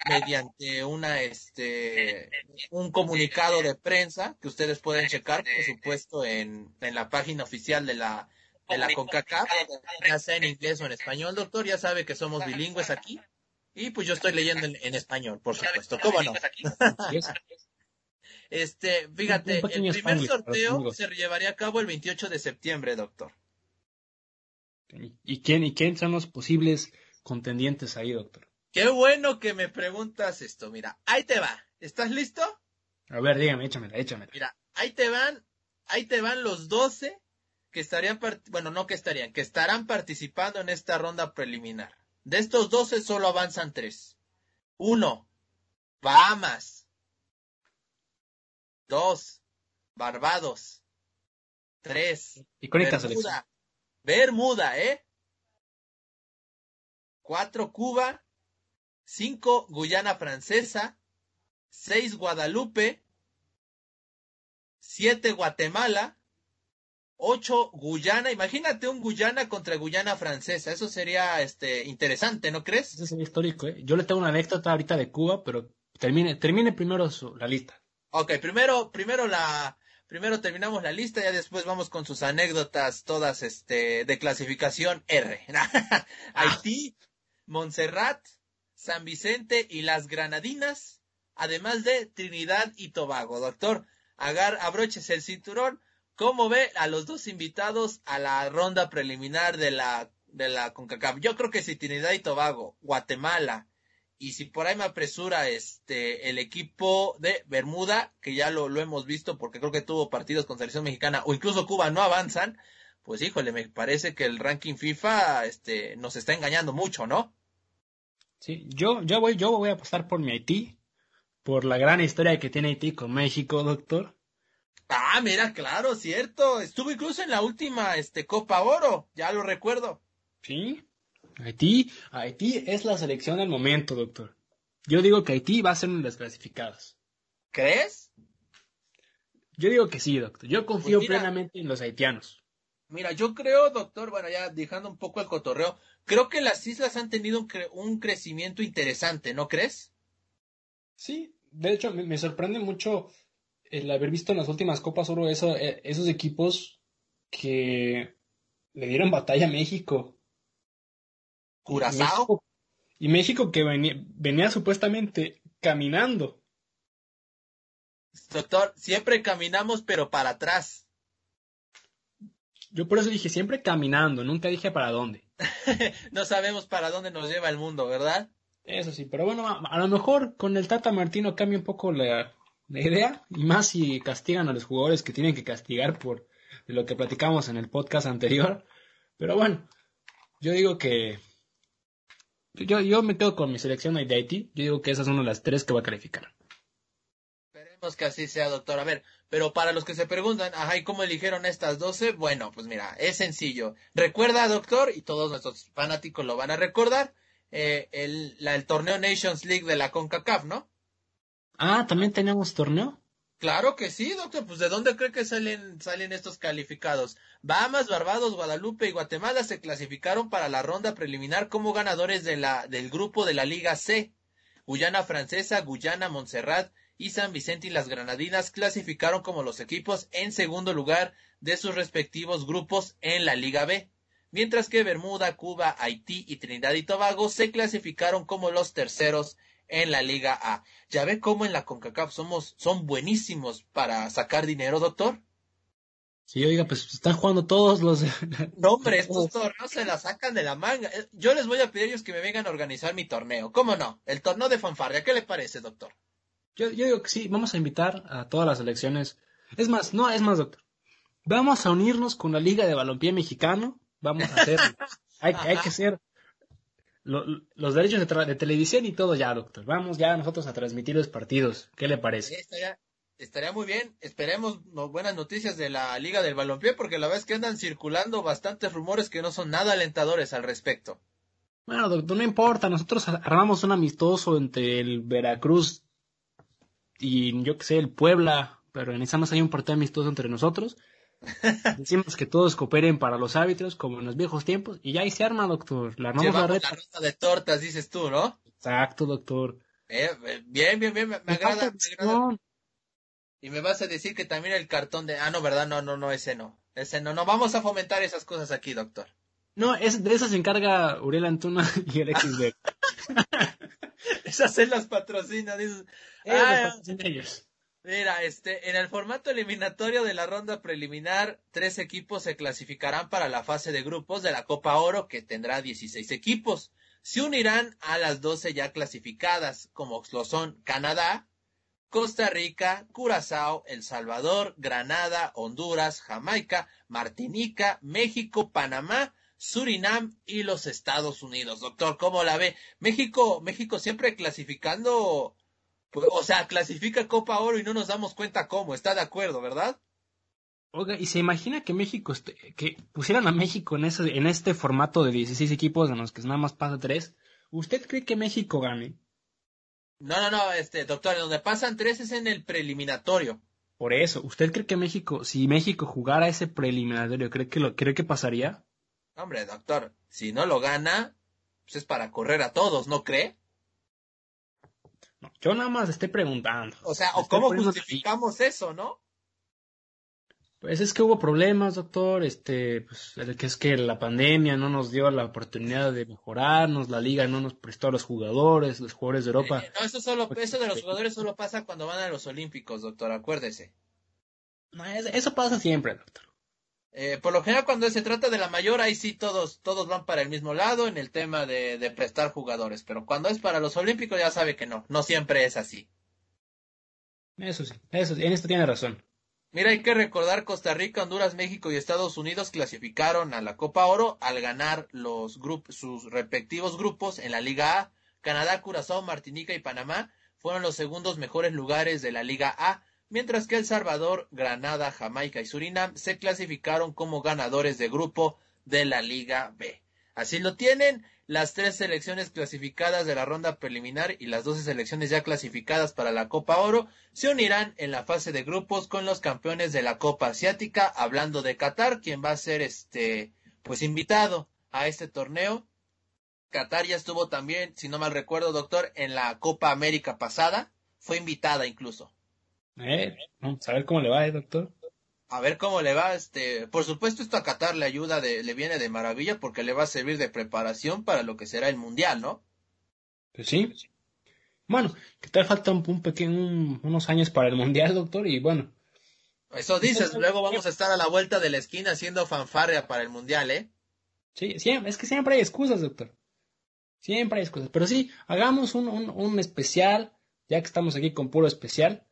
mediante una este un comunicado de prensa que ustedes pueden checar por supuesto en, en la página oficial de la de la CONCACAF, ya sea en inglés o en español, doctor, ya sabe que somos bilingües aquí. Y pues yo estoy leyendo en, español, por supuesto. ¿Cómo no? este, fíjate, el primer sorteo se llevaría a cabo el 28 de septiembre, doctor. ¿Y quién, ¿Y quién son los posibles contendientes ahí, doctor? Qué bueno que me preguntas esto. Mira, ahí te va. ¿Estás listo? A ver, dígame, échamela, échamela. Mira, ahí te van, ahí te van los 12 que estarían, bueno, no que estarían, que estarán participando en esta ronda preliminar. De estos 12 solo avanzan tres. Uno, Bahamas. Dos, Barbados. Tres, Bermuda. Bermuda, ¿eh? Cuatro, Cuba. Cinco, Guyana Francesa. Seis, Guadalupe. Siete, Guatemala. 8 Guyana, imagínate un Guyana contra Guyana francesa, eso sería este interesante, ¿no crees? Eso sería histórico, ¿eh? Yo le tengo una anécdota ahorita de Cuba, pero termine, termine primero su, la lista. Ok, primero, primero la, primero terminamos la lista, ya después vamos con sus anécdotas todas este de clasificación R. Haití, Montserrat, San Vicente y las Granadinas, además de Trinidad y Tobago. Doctor, agar, abroches el cinturón ¿Cómo ve a los dos invitados a la ronda preliminar de la, de la CONCACAF? Yo creo que si Trinidad y Tobago, Guatemala, y si por ahí me apresura este el equipo de Bermuda, que ya lo, lo hemos visto porque creo que tuvo partidos con selección mexicana, o incluso Cuba no avanzan, pues híjole, me parece que el ranking FIFA este, nos está engañando mucho, ¿no? Sí, yo, yo voy, yo voy a apostar por mi Haití, por la gran historia que tiene Haití con México, doctor. Ah, mira, claro, cierto. Estuvo incluso en la última este, Copa Oro, ya lo recuerdo. Sí. Haití, Haití es la selección del momento, doctor. Yo digo que Haití va a ser una de las clasificadas. ¿Crees? Yo digo que sí, doctor. Yo confío pues plenamente en los haitianos. Mira, yo creo, doctor, bueno, ya dejando un poco el cotorreo, creo que las islas han tenido un, crecimiento interesante, ¿no crees? Sí, de hecho, me sorprende mucho el haber visto en las últimas Copas Oro eh, esos equipos que le dieron batalla a México. Curazao. Y México, que venía, supuestamente caminando. Doctor, siempre caminamos pero para atrás. Yo por eso dije siempre caminando, nunca dije para dónde. no sabemos para dónde nos lleva el mundo, ¿verdad? Eso sí, pero bueno, a, lo mejor con el Tata Martino cambia un poco la, la idea, y más si castigan a los jugadores que tienen que castigar por lo que platicamos en el podcast anterior. Pero bueno, yo digo que yo, yo me quedo con mi selección de Haití. Yo digo que esas son las tres que va a calificar. Esperemos que así sea, doctor. A ver, pero para los que se preguntan, ajá, ¿y cómo eligieron estas 12? Bueno, pues mira, es sencillo. Recuerda, doctor, y todos nuestros fanáticos lo van a recordar, eh, el, la, el torneo Nations League de la CONCACAF, ¿no? Ah, ¿también tenemos torneo? Claro que sí, doctor. Pues ¿de dónde cree que salen, salen estos calificados? Bahamas, Barbados, Guadalupe y Guatemala se clasificaron para la ronda preliminar como ganadores de la, del grupo de la Liga C. Guyana Francesa, Guyana, Montserrat y San Vicente y las Granadinas clasificaron como los equipos en segundo lugar de sus respectivos grupos en la Liga B. Mientras que Bermuda, Cuba, Haití y Trinidad y Tobago se clasificaron como los terceros en la Liga A. ¿Ya ve cómo en la CONCACAF somos, son buenísimos para sacar dinero, doctor? Sí, oiga, pues están jugando todos los... No, hombre, estos torneos se la sacan de la manga. Eh, yo les voy a pedir ellos que me vengan a organizar mi torneo. ¿Cómo no? El torneo de fanfarria. ¿Qué le parece, doctor? Yo, yo digo que sí, vamos a invitar a todas las elecciones. Es más, no, es más, doctor. vamos a unirnos con la Liga de Balompié Mexicano, vamos a hacer, hay, hay que ser los derechos de, televisión y todo ya, doctor. Vamos ya nosotros a transmitir los partidos. ¿Qué le parece? estaría, estaría, muy bien. Esperemos buenas noticias de la Liga del Balompié porque la verdad es que andan circulando bastantes rumores que no son nada alentadores al respecto. Bueno, doctor, no importa. Nosotros armamos un amistoso entre el Veracruz y yo que sé, el Puebla, pero en esa más hay un partido amistoso entre nosotros. Decimos que todos cooperen para los árbitros, como en los viejos tiempos, y ya ahí se arma, doctor. La armamos la. La de tortas, dices tú, ¿no? Exacto, doctor. Eh, eh, bien, bien, bien, me, agrada, Y me vas a decir que también el cartón de... Ah, no, ¿verdad? No, no, no, ese no. Ese no, no vamos a fomentar esas cosas aquí, doctor. No, es, de esas se encarga Uriel Antuna y el XB. esas se las patrocinan. Ellos, ah, ellos. Mira, este, en el formato eliminatorio de la ronda preliminar, tres equipos se clasificarán para la fase de grupos de la Copa Oro, que tendrá 16 equipos. Se unirán a las 12 ya clasificadas, como lo son Canadá, Costa Rica, Curazao, El Salvador, Granada, Honduras, Jamaica, Martinica, México, Panamá, Surinam y los Estados Unidos. Doctor, ¿cómo la ve? México, México siempre clasificando pues, o sea, clasifica Copa Oro y no nos damos cuenta cómo. Está de acuerdo, ¿verdad? Oiga, ¿y se imagina que México, que pusieran a México en, ese, en este formato de 16 equipos en los que nada más pasa tres? ¿Usted cree que México gane? No, no, no, este, doctor, donde pasan tres es en el preliminatorio. Por eso, ¿usted cree que México, si México jugara ese preliminatorio, cree que lo, cree que pasaría? Hombre, doctor, si no lo gana, pues es para correr a todos, ¿no cree? yo nada más estoy preguntando. O sea, ¿o cómo justificamos eso, no? Pues es que hubo problemas, doctor, este, pues, que es que la pandemia no nos dio la oportunidad de mejorarnos, la liga no nos prestó a los jugadores, los jugadores de Europa. no, eso solo, eso de los jugadores solo pasa cuando van a los Olímpicos, doctor, acuérdese. No, eso pasa siempre, doctor. Eh, por lo general, cuando se trata de la mayor, ahí sí todos, todos van para el mismo lado en el tema de, de prestar jugadores. Pero cuando es para los Olímpicos, ya sabe que no, no siempre es así. Eso sí, eso en esto tiene razón. Mira, hay que recordar Costa Rica, Honduras, México y Estados Unidos clasificaron a la Copa Oro al ganar los grupos, sus respectivos grupos en la Liga A. Canadá, Curazao, Martinica y Panamá fueron los segundos mejores lugares de la Liga A mientras que El Salvador, Granada, Jamaica y Surinam se clasificaron como ganadores de grupo de la Liga B. Así lo tienen las tres selecciones clasificadas de la ronda preliminar y las doce selecciones ya clasificadas para la Copa Oro se unirán en la fase de grupos con los campeones de la Copa Asiática, hablando de Qatar, quien va a ser este pues invitado a este torneo. Qatar ya estuvo también, si no mal recuerdo, doctor, en la Copa América pasada, fue invitada incluso. Eh, vamos a ver cómo le va, eh, doctor. A ver cómo le va, este, por supuesto esto a Qatar le ayuda, de, le viene de maravilla porque le va a servir de preparación para lo que será el mundial, ¿no? Pues sí. Bueno, que tal falta un, pequeño, unos años para el mundial, doctor, y bueno. Eso dices, luego vamos a estar a la vuelta de la esquina haciendo fanfarria para el mundial, ¿eh? Sí, sí, es que siempre hay excusas, doctor. Siempre hay excusas. Pero sí, hagamos un, un, un especial, ya que estamos aquí con puro especial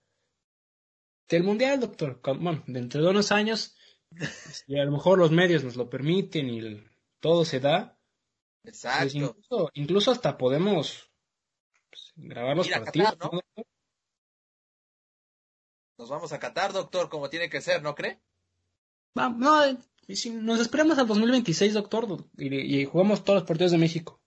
del Mundial, doctor. Bueno, dentro de unos años, y a lo mejor los medios nos lo permiten y todo se da. Pues Exacto. incluso, hasta podemos pues, grabar los partidos. Nos vamos a Qatar, doctor, como tiene que ser, ¿no cree? No, si nos esperamos al 2026, doctor, y, jugamos todos los partidos de México.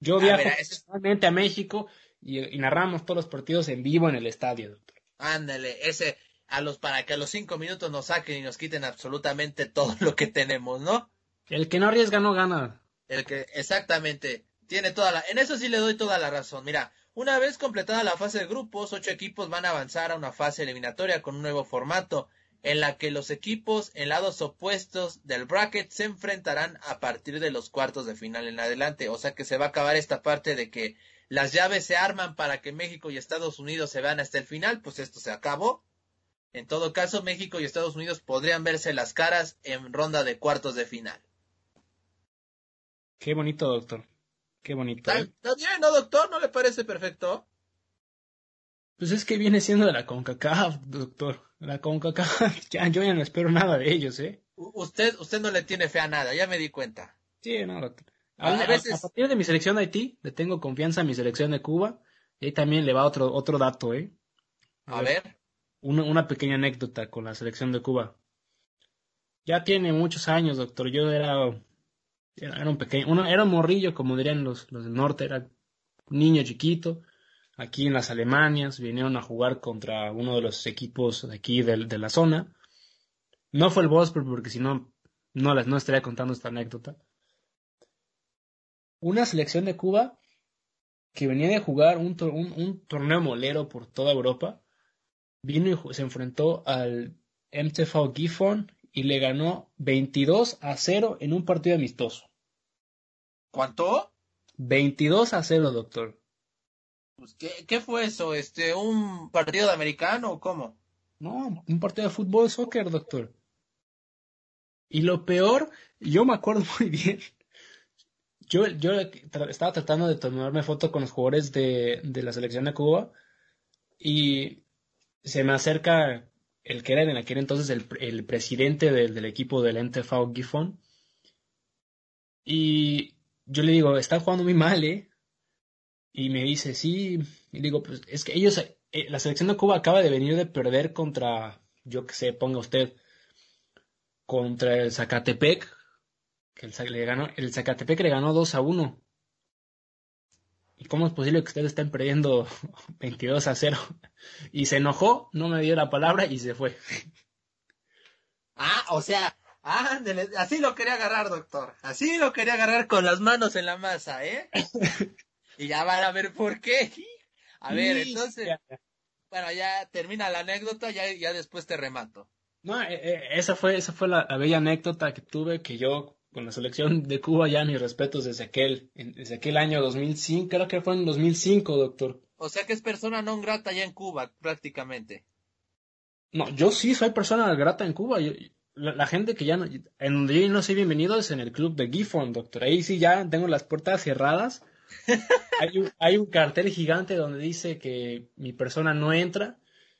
Yo ah, viajo personalmente a México y, y, narramos todos los partidos en vivo en el estadio, doctor. Ándale, ese, a los para que a los cinco minutos nos saquen y nos quiten absolutamente todo lo que tenemos, ¿no? El que no arriesga no gana. El que, exactamente, tiene toda la, en eso sí le doy toda la razón. Mira, una vez completada la fase de grupos, ocho equipos van a avanzar a una fase eliminatoria con un nuevo formato, en la que los equipos en lados opuestos del bracket se enfrentarán a partir de los cuartos de final en adelante. O sea que se va a acabar esta parte de que las llaves se arman para que México y Estados Unidos se vean hasta el final, pues esto se acabó. En todo caso, México y Estados Unidos podrían verse las caras en ronda de cuartos de final. Qué bonito, doctor. Qué bonito. ¿Está, ¿eh? bien, no, doctor? ¿No le parece perfecto? Pues es que viene siendo de la CONCACAF, doctor. la CONCACAF, ya, yo ya no espero nada de ellos, ¿eh? Usted, usted no le tiene fe a nada, ya me di cuenta. Sí, no, doctor. A, a, partir de mi selección de Haití, le tengo confianza a mi selección de Cuba. Y ahí también le va otro, otro dato, ¿eh? A, ver. Una, una pequeña anécdota con la selección de Cuba. Ya tiene muchos años, doctor. Yo era, era, un pequeño, uno, era un morrillo, como dirían los, los del norte, era un niño chiquito. Aquí en las Alemanias vinieron a jugar contra uno de los equipos de aquí de, de la zona. No fue el Wolfsburg porque si no, no, no estaría contando esta anécdota. Una selección de Cuba que venía de jugar un, un torneo molero por toda Europa, vino y se enfrentó al MTV Gifhorn y le ganó 22 a 0 en un partido amistoso. ¿Cuánto? 22 a 0, doctor. Pues, ¿qué, ¿Qué fue eso? Este, ¿Un partido de americano o cómo? No, un partido de fútbol, soccer, doctor. Y lo peor, yo me acuerdo muy bien. Yo, yo estaba tratando de tomarme foto con los jugadores de, de la selección de Cuba y se me acerca el que era en aquel entonces el, el presidente del, del, equipo del NTV Gifón y yo le digo, están jugando muy mal, ¿eh? Y me dice, sí, y digo, pues es que ellos, eh, la selección de Cuba acaba de venir de perder contra, yo que sé, ponga usted, contra el Zacatepec, que el, le ganó, el Zacatepec le ganó 2 a 1. ¿Y cómo es posible que ustedes estén perdiendo 22 a 0? Y se enojó, no me dio la palabra y se fue. Ah, o sea, así lo quería agarrar, doctor. Así lo quería agarrar con las manos en la masa, ¿eh? y ya van a ver por qué. A ver, entonces, bueno, ya termina la anécdota, ya, ya después te remato. No, eh, eh, esa fue, esa fue la, bella anécdota que tuve que yo con la selección de Cuba ya mis respetos desde aquel, desde aquel año 2005, creo que fue en 2005, doctor. O sea que es persona no grata ya en Cuba, prácticamente. No, yo sí soy persona grata en Cuba. la, gente que ya no, en donde yo no soy bienvenido es en el club de Gifon, doctor. Ahí sí ya tengo las puertas cerradas. hay, un, hay un cartel gigante donde dice que mi persona no entra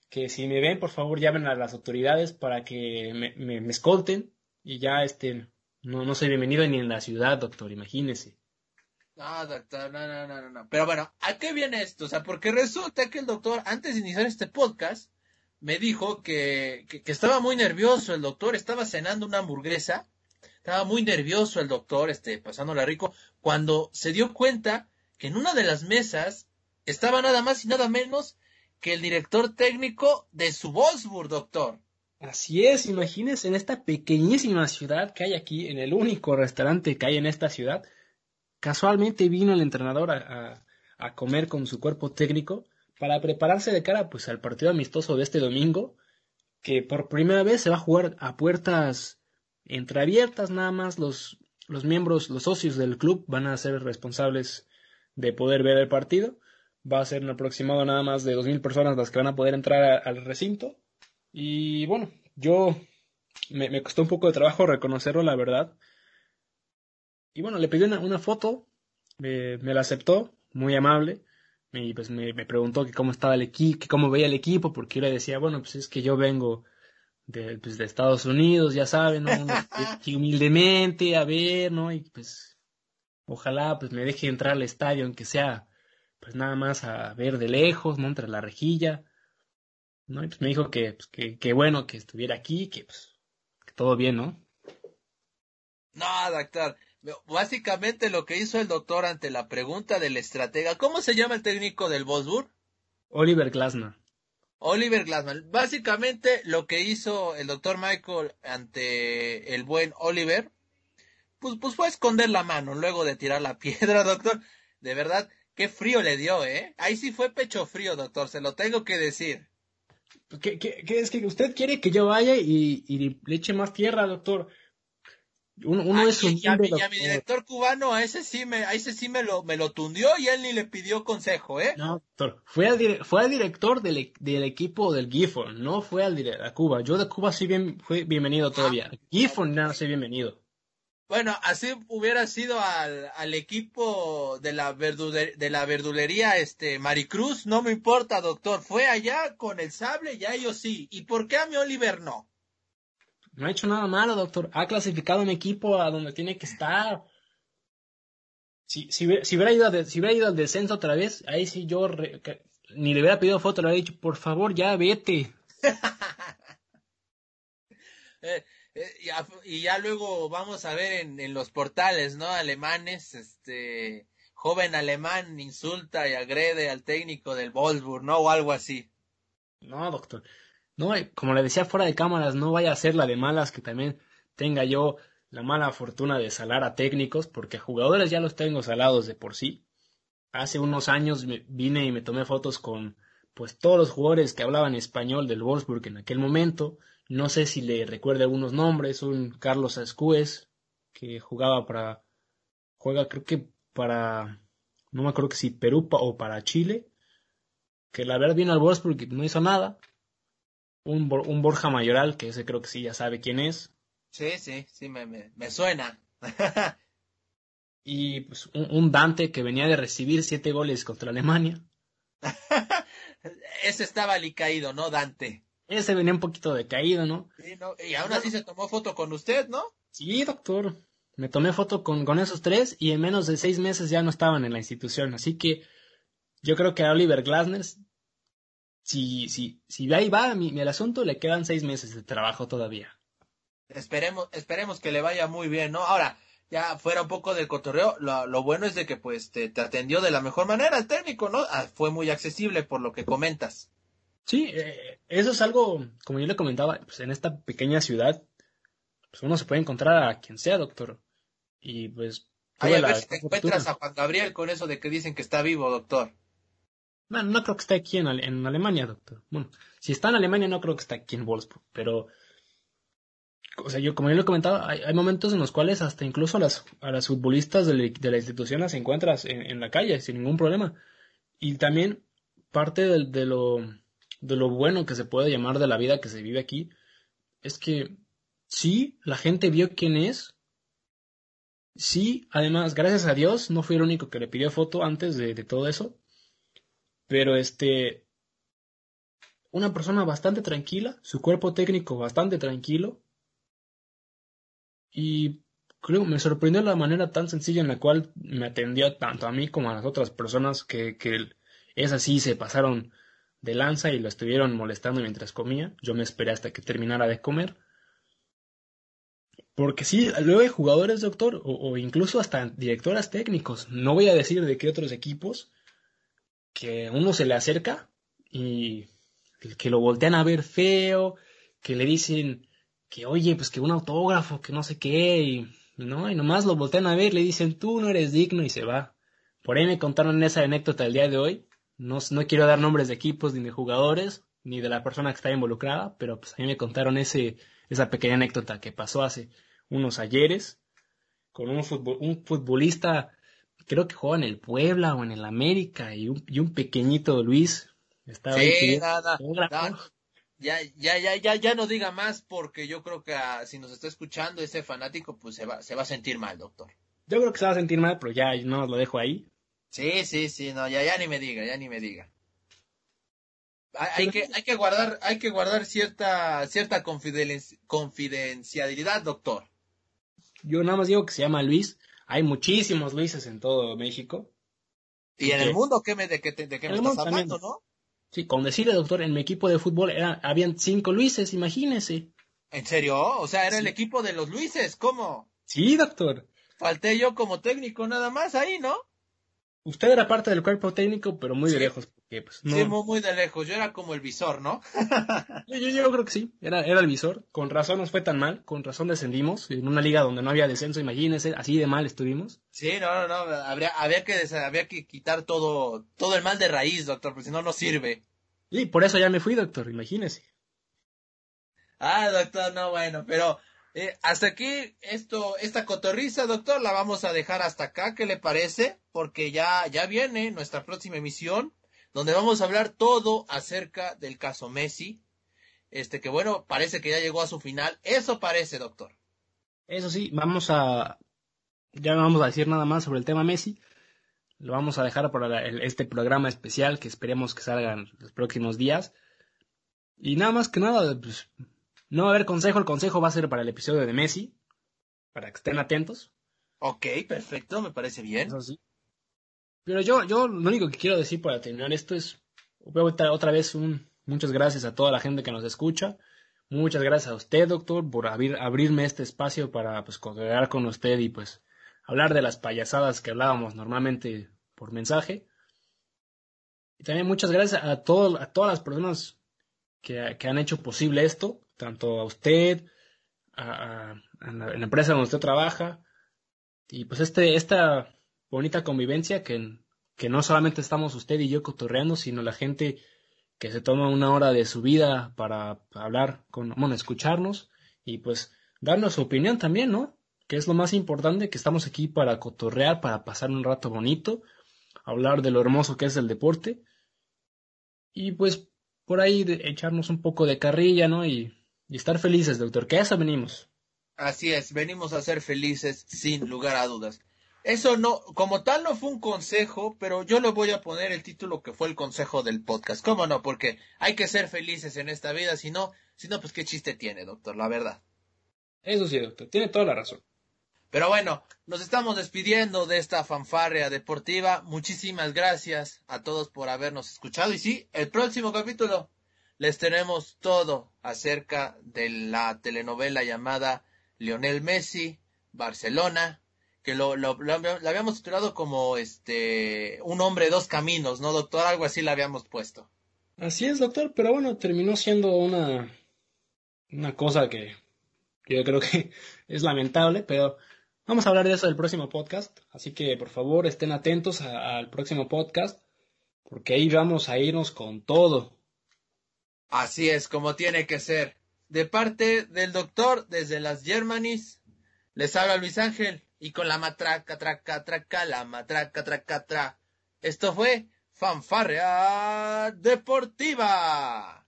que si me ven, por favor, llamen a las autoridades para que me, me, escolten y ya este no, no soy bienvenido ni en la ciudad, doctor, imagínese. No, doctor, no, no, no, no. Pero bueno, ¿a qué viene esto? O sea, porque resulta que el doctor, antes de iniciar este podcast, me dijo que, que, que estaba muy nervioso el doctor, estaba cenando una hamburguesa, estaba muy nervioso el doctor, este, pasándola rico, cuando se dio cuenta que en una de las mesas estaba nada más y nada menos que el director técnico de su Wolfsburg, doctor. Así es, imagínense en esta pequeñísima ciudad que hay aquí, en el único restaurante que hay en esta ciudad, casualmente vino el entrenador a, comer con su cuerpo técnico para prepararse de cara pues al partido amistoso de este domingo, que por primera vez se va a jugar a puertas entreabiertas, nada más los, los miembros, los socios del club van a ser responsables de poder ver el partido va a ser un aproximado nada más de 2.000 personas las que van a poder entrar al recinto. Y bueno, yo me, costó un poco de trabajo reconocerlo, la verdad. Y bueno, le pedí una, foto, me, la aceptó, muy amable. Y pues me, preguntó que cómo estaba el equipo, que cómo veía el equipo, porque yo le decía, bueno, pues es que yo vengo de, pues de Estados Unidos, ya saben, ¿no? humildemente, a ver, ¿no? Y pues ojalá pues me deje entrar al estadio, aunque sea pues nada más a ver de lejos, ¿no? Entre la rejilla, ¿no? Y pues me dijo que, pues, que, que bueno que estuviera aquí, que pues, que todo bien, ¿no? No, doctor. Básicamente lo que hizo el doctor ante la pregunta del estratega, ¿cómo se llama el técnico del Bosburg? Oliver Glasner. Oliver Glasner. Básicamente lo que hizo el doctor Michael ante el buen Oliver, pues, pues fue esconder la mano luego de tirar la piedra, doctor. De verdad, Qué frío le dio, ¿eh? Ahí sí fue pecho frío, doctor, se lo tengo que decir. ¿Qué, qué, qué es que usted quiere que yo vaya y, y le eche más tierra, doctor? Uno, uno es un y, a mi, y a mi director cubano, a ese sí me, a ese sí me lo, me lo tundió y él ni le pidió consejo, ¿eh? No, doctor, fue al, fue al director del, del equipo del Gifford, no fue al a Cuba. Yo de Cuba sí bien, fui bienvenido todavía. Ah, Gifford nada, soy bienvenido. Bueno, así hubiera sido al, al equipo de la de la verdulería, este, Maricruz, no me importa, doctor. Fue allá con el sable, ya ellos sí. ¿Y por qué a mi Oliver no? No ha hecho nada malo, doctor. Ha clasificado un equipo a donde tiene que estar. Si, si, hubiera, ido si hubiera ido al descenso otra vez, ahí sí yo ni le hubiera pedido foto, le hubiera dicho, por favor, ya vete. Eh, eh, y, ya, luego vamos a ver en, los portales, ¿no? Alemanes, este, joven alemán insulta y agrede al técnico del Wolfsburg, ¿no? O algo así. No, doctor. No, eh, como le decía fuera de cámaras, no vaya a ser la de malas que también tenga yo la mala fortuna de salar a técnicos, porque a jugadores ya los tengo salados de por sí. Hace unos años vine y me tomé fotos con pues todos los jugadores que hablaban español del Wolfsburg en aquel momento, no sé si le recuerda algunos nombres, un Carlos Ascuez, que jugaba para, juega creo que para, no me acuerdo que si Perú o para Chile, que la verdad vino al Wolfsburg y no hizo nada. Un, un Borja Mayoral, que ese creo que sí ya sabe quién es. Sí, sí, sí, me, me, suena. y pues un, un, Dante que venía de recibir siete goles contra Alemania. ese estaba caído, ¿no, Dante? Ese venía un poquito decaído, ¿no? Sí, ¿no? Y aún así se tomó foto con usted, ¿no? Sí, doctor. Me tomé foto con, con esos tres y en menos de seis meses ya no estaban en la institución. Así que yo creo que a Oliver Glasner, si, si, si ahí va mi, el asunto, le quedan seis meses de trabajo todavía. Esperemos, esperemos que le vaya muy bien, ¿no? Ahora, ya fuera un poco del cotorreo, lo, lo bueno es de que pues te, te, atendió de la mejor manera el técnico, ¿no? Ah, fue muy accesible por lo que comentas. Sí, eh, eso es algo, como yo le comentaba, pues en esta pequeña ciudad, pues uno se puede encontrar a quien sea, doctor. Y pues... Ay, a ver si te encuentras a Juan Gabriel con eso de que dicen que está vivo, doctor. No, no creo que esté aquí en, en Alemania, doctor. Bueno, si está en Alemania no creo que esté aquí en Wolfsburg, pero... O sea, yo como yo le comentaba, hay, hay momentos en los cuales hasta incluso a las, a las futbolistas de, la institución las encuentras en, en, la calle sin ningún problema. Y también parte de lo de lo bueno que se puede llamar de la vida que se vive aquí, es que sí, la gente vio quién es. Sí, además, gracias a Dios, no fui el único que le pidió foto antes de, todo eso. Pero este, una persona bastante tranquila, su cuerpo técnico bastante tranquilo. Y creo, me sorprendió la manera tan sencilla en la cual me atendió tanto a mí como a las otras personas que, que es así, se pasaron de lanza y lo estuvieron molestando mientras comía. Yo me esperé hasta que terminara de comer. Porque sí, luego hay jugadores, doctor, o, incluso hasta directoras técnicos, no voy a decir de qué otros equipos, que uno se le acerca y que lo voltean a ver feo, que le dicen que oye, pues que un autógrafo, que no sé qué, y no, y nomás lo voltean a ver, le dicen tú no eres digno y se va. Por ahí me contaron esa anécdota el día de hoy, no, no quiero dar nombres de equipos ni de jugadores, ni de la persona que está involucrada, pero pues a mí me contaron ese, esa pequeña anécdota que pasó hace unos ayeres con un, un futbolista, creo que juega en el Puebla o en el América, y un, y un pequeñito Luis. Estaba sí, nada, ya, ya, ya, ya, ya no diga más porque yo creo que ah, si nos está escuchando ese fanático, pues se va, se va a sentir mal, doctor. Yo creo que se va a sentir mal, pero ya no lo dejo ahí. Sí, sí, sí, no, ya, ya ni me diga, ya ni me diga. Hay, que, hay que guardar, hay que guardar cierta, cierta confidencialidad, doctor. Yo nada más digo que se llama Luis. Hay muchísimos Luises en todo México. Y, en el mundo, ¿qué me, de, qué, de qué me estás hablando, no? Sí, con decirle, doctor, en mi equipo de fútbol era, habían cinco Luises, imagínese. ¿En serio? O sea, era el equipo de los Luises, ¿cómo? Sí, doctor. Falté yo como técnico nada más ahí, ¿no? Usted era parte del cuerpo técnico, pero muy de lejos. Porque, pues, Sí, muy, de lejos. Yo era como el visor, ¿no? yo, creo que sí. Era, era el visor. Con razón nos fue tan mal. Con razón descendimos. En una liga donde no había descenso, imagínese. Así de mal estuvimos. Sí, no, no, no. Habría, había, que, había que quitar todo, todo el mal de raíz, doctor, porque si no, no sirve. Y por eso ya me fui, doctor. Imagínese. Ah, doctor, no, bueno, pero eh, hasta aquí, esto, esta cotorriza, doctor, la vamos a dejar hasta acá, ¿qué le parece? Porque ya, ya viene nuestra próxima emisión, donde vamos a hablar todo acerca del caso Messi. Este, que bueno, parece que ya llegó a su final. Eso parece, doctor. Eso sí, vamos a, ya no vamos a decir nada más sobre el tema Messi. lo vamos a dejar para este programa especial que esperemos que salgan los próximos días. Y nada más que nada, pues, no va a haber consejo, el consejo va a ser para el episodio de Messi, para que estén atentos. Ok, perfecto, me parece bien. Pero yo, yo lo único que quiero decir para terminar esto es, otra vez un muchas gracias a toda la gente que nos escucha. Muchas gracias a usted, doctor, por abrirme este espacio para pues congregar con usted y pues hablar de las payasadas que hablábamos normalmente por mensaje. Y también muchas gracias a, a todas las personas que, han hecho posible esto, tanto a usted, a, la, empresa donde usted trabaja, y pues este, esta bonita convivencia que, que no solamente estamos usted y yo cotorreando, sino la gente que se toma una hora de su vida para hablar con, bueno, escucharnos y pues darnos su opinión también, ¿no? Que es lo más importante, que estamos aquí para cotorrear, para pasar un rato bonito, hablar de lo hermoso que es el deporte y pues por ahí echarnos un poco de carrilla, ¿no? Y, y estar felices, doctor, que a eso venimos. Así es, venimos a ser felices sin lugar a dudas. Eso no, como tal no fue un consejo, pero yo le voy a poner el título que fue el consejo del podcast. ¿Cómo no? Porque hay que ser felices en esta vida, si no, si no, pues qué chiste tiene, doctor, la verdad. Eso sí, doctor, tiene toda la razón. Pero bueno, nos estamos despidiendo de esta fanfarria deportiva. Muchísimas gracias a todos por habernos escuchado. Y sí, el próximo capítulo les tenemos todo acerca de la telenovela llamada Lionel Messi, Barcelona, que lo, lo, habíamos titulado como este un hombre dos caminos, ¿no, doctor? Algo así le habíamos puesto. Así es, doctor, pero bueno, terminó siendo una, una cosa que, yo creo que es lamentable, pero vamos a hablar de eso del próximo podcast, así que por favor estén atentos al próximo podcast, porque ahí vamos a irnos con todo. Así es, como tiene que ser. De parte del doctor desde las Germanis, les habla Luis Ángel y con la matraca, traca, traca, la matraca, traca, tra. Esto fue Fanfarrea Deportiva.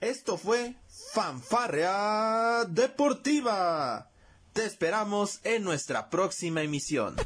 Esto fue Fanfarrea Deportiva. Te esperamos en nuestra próxima emisión.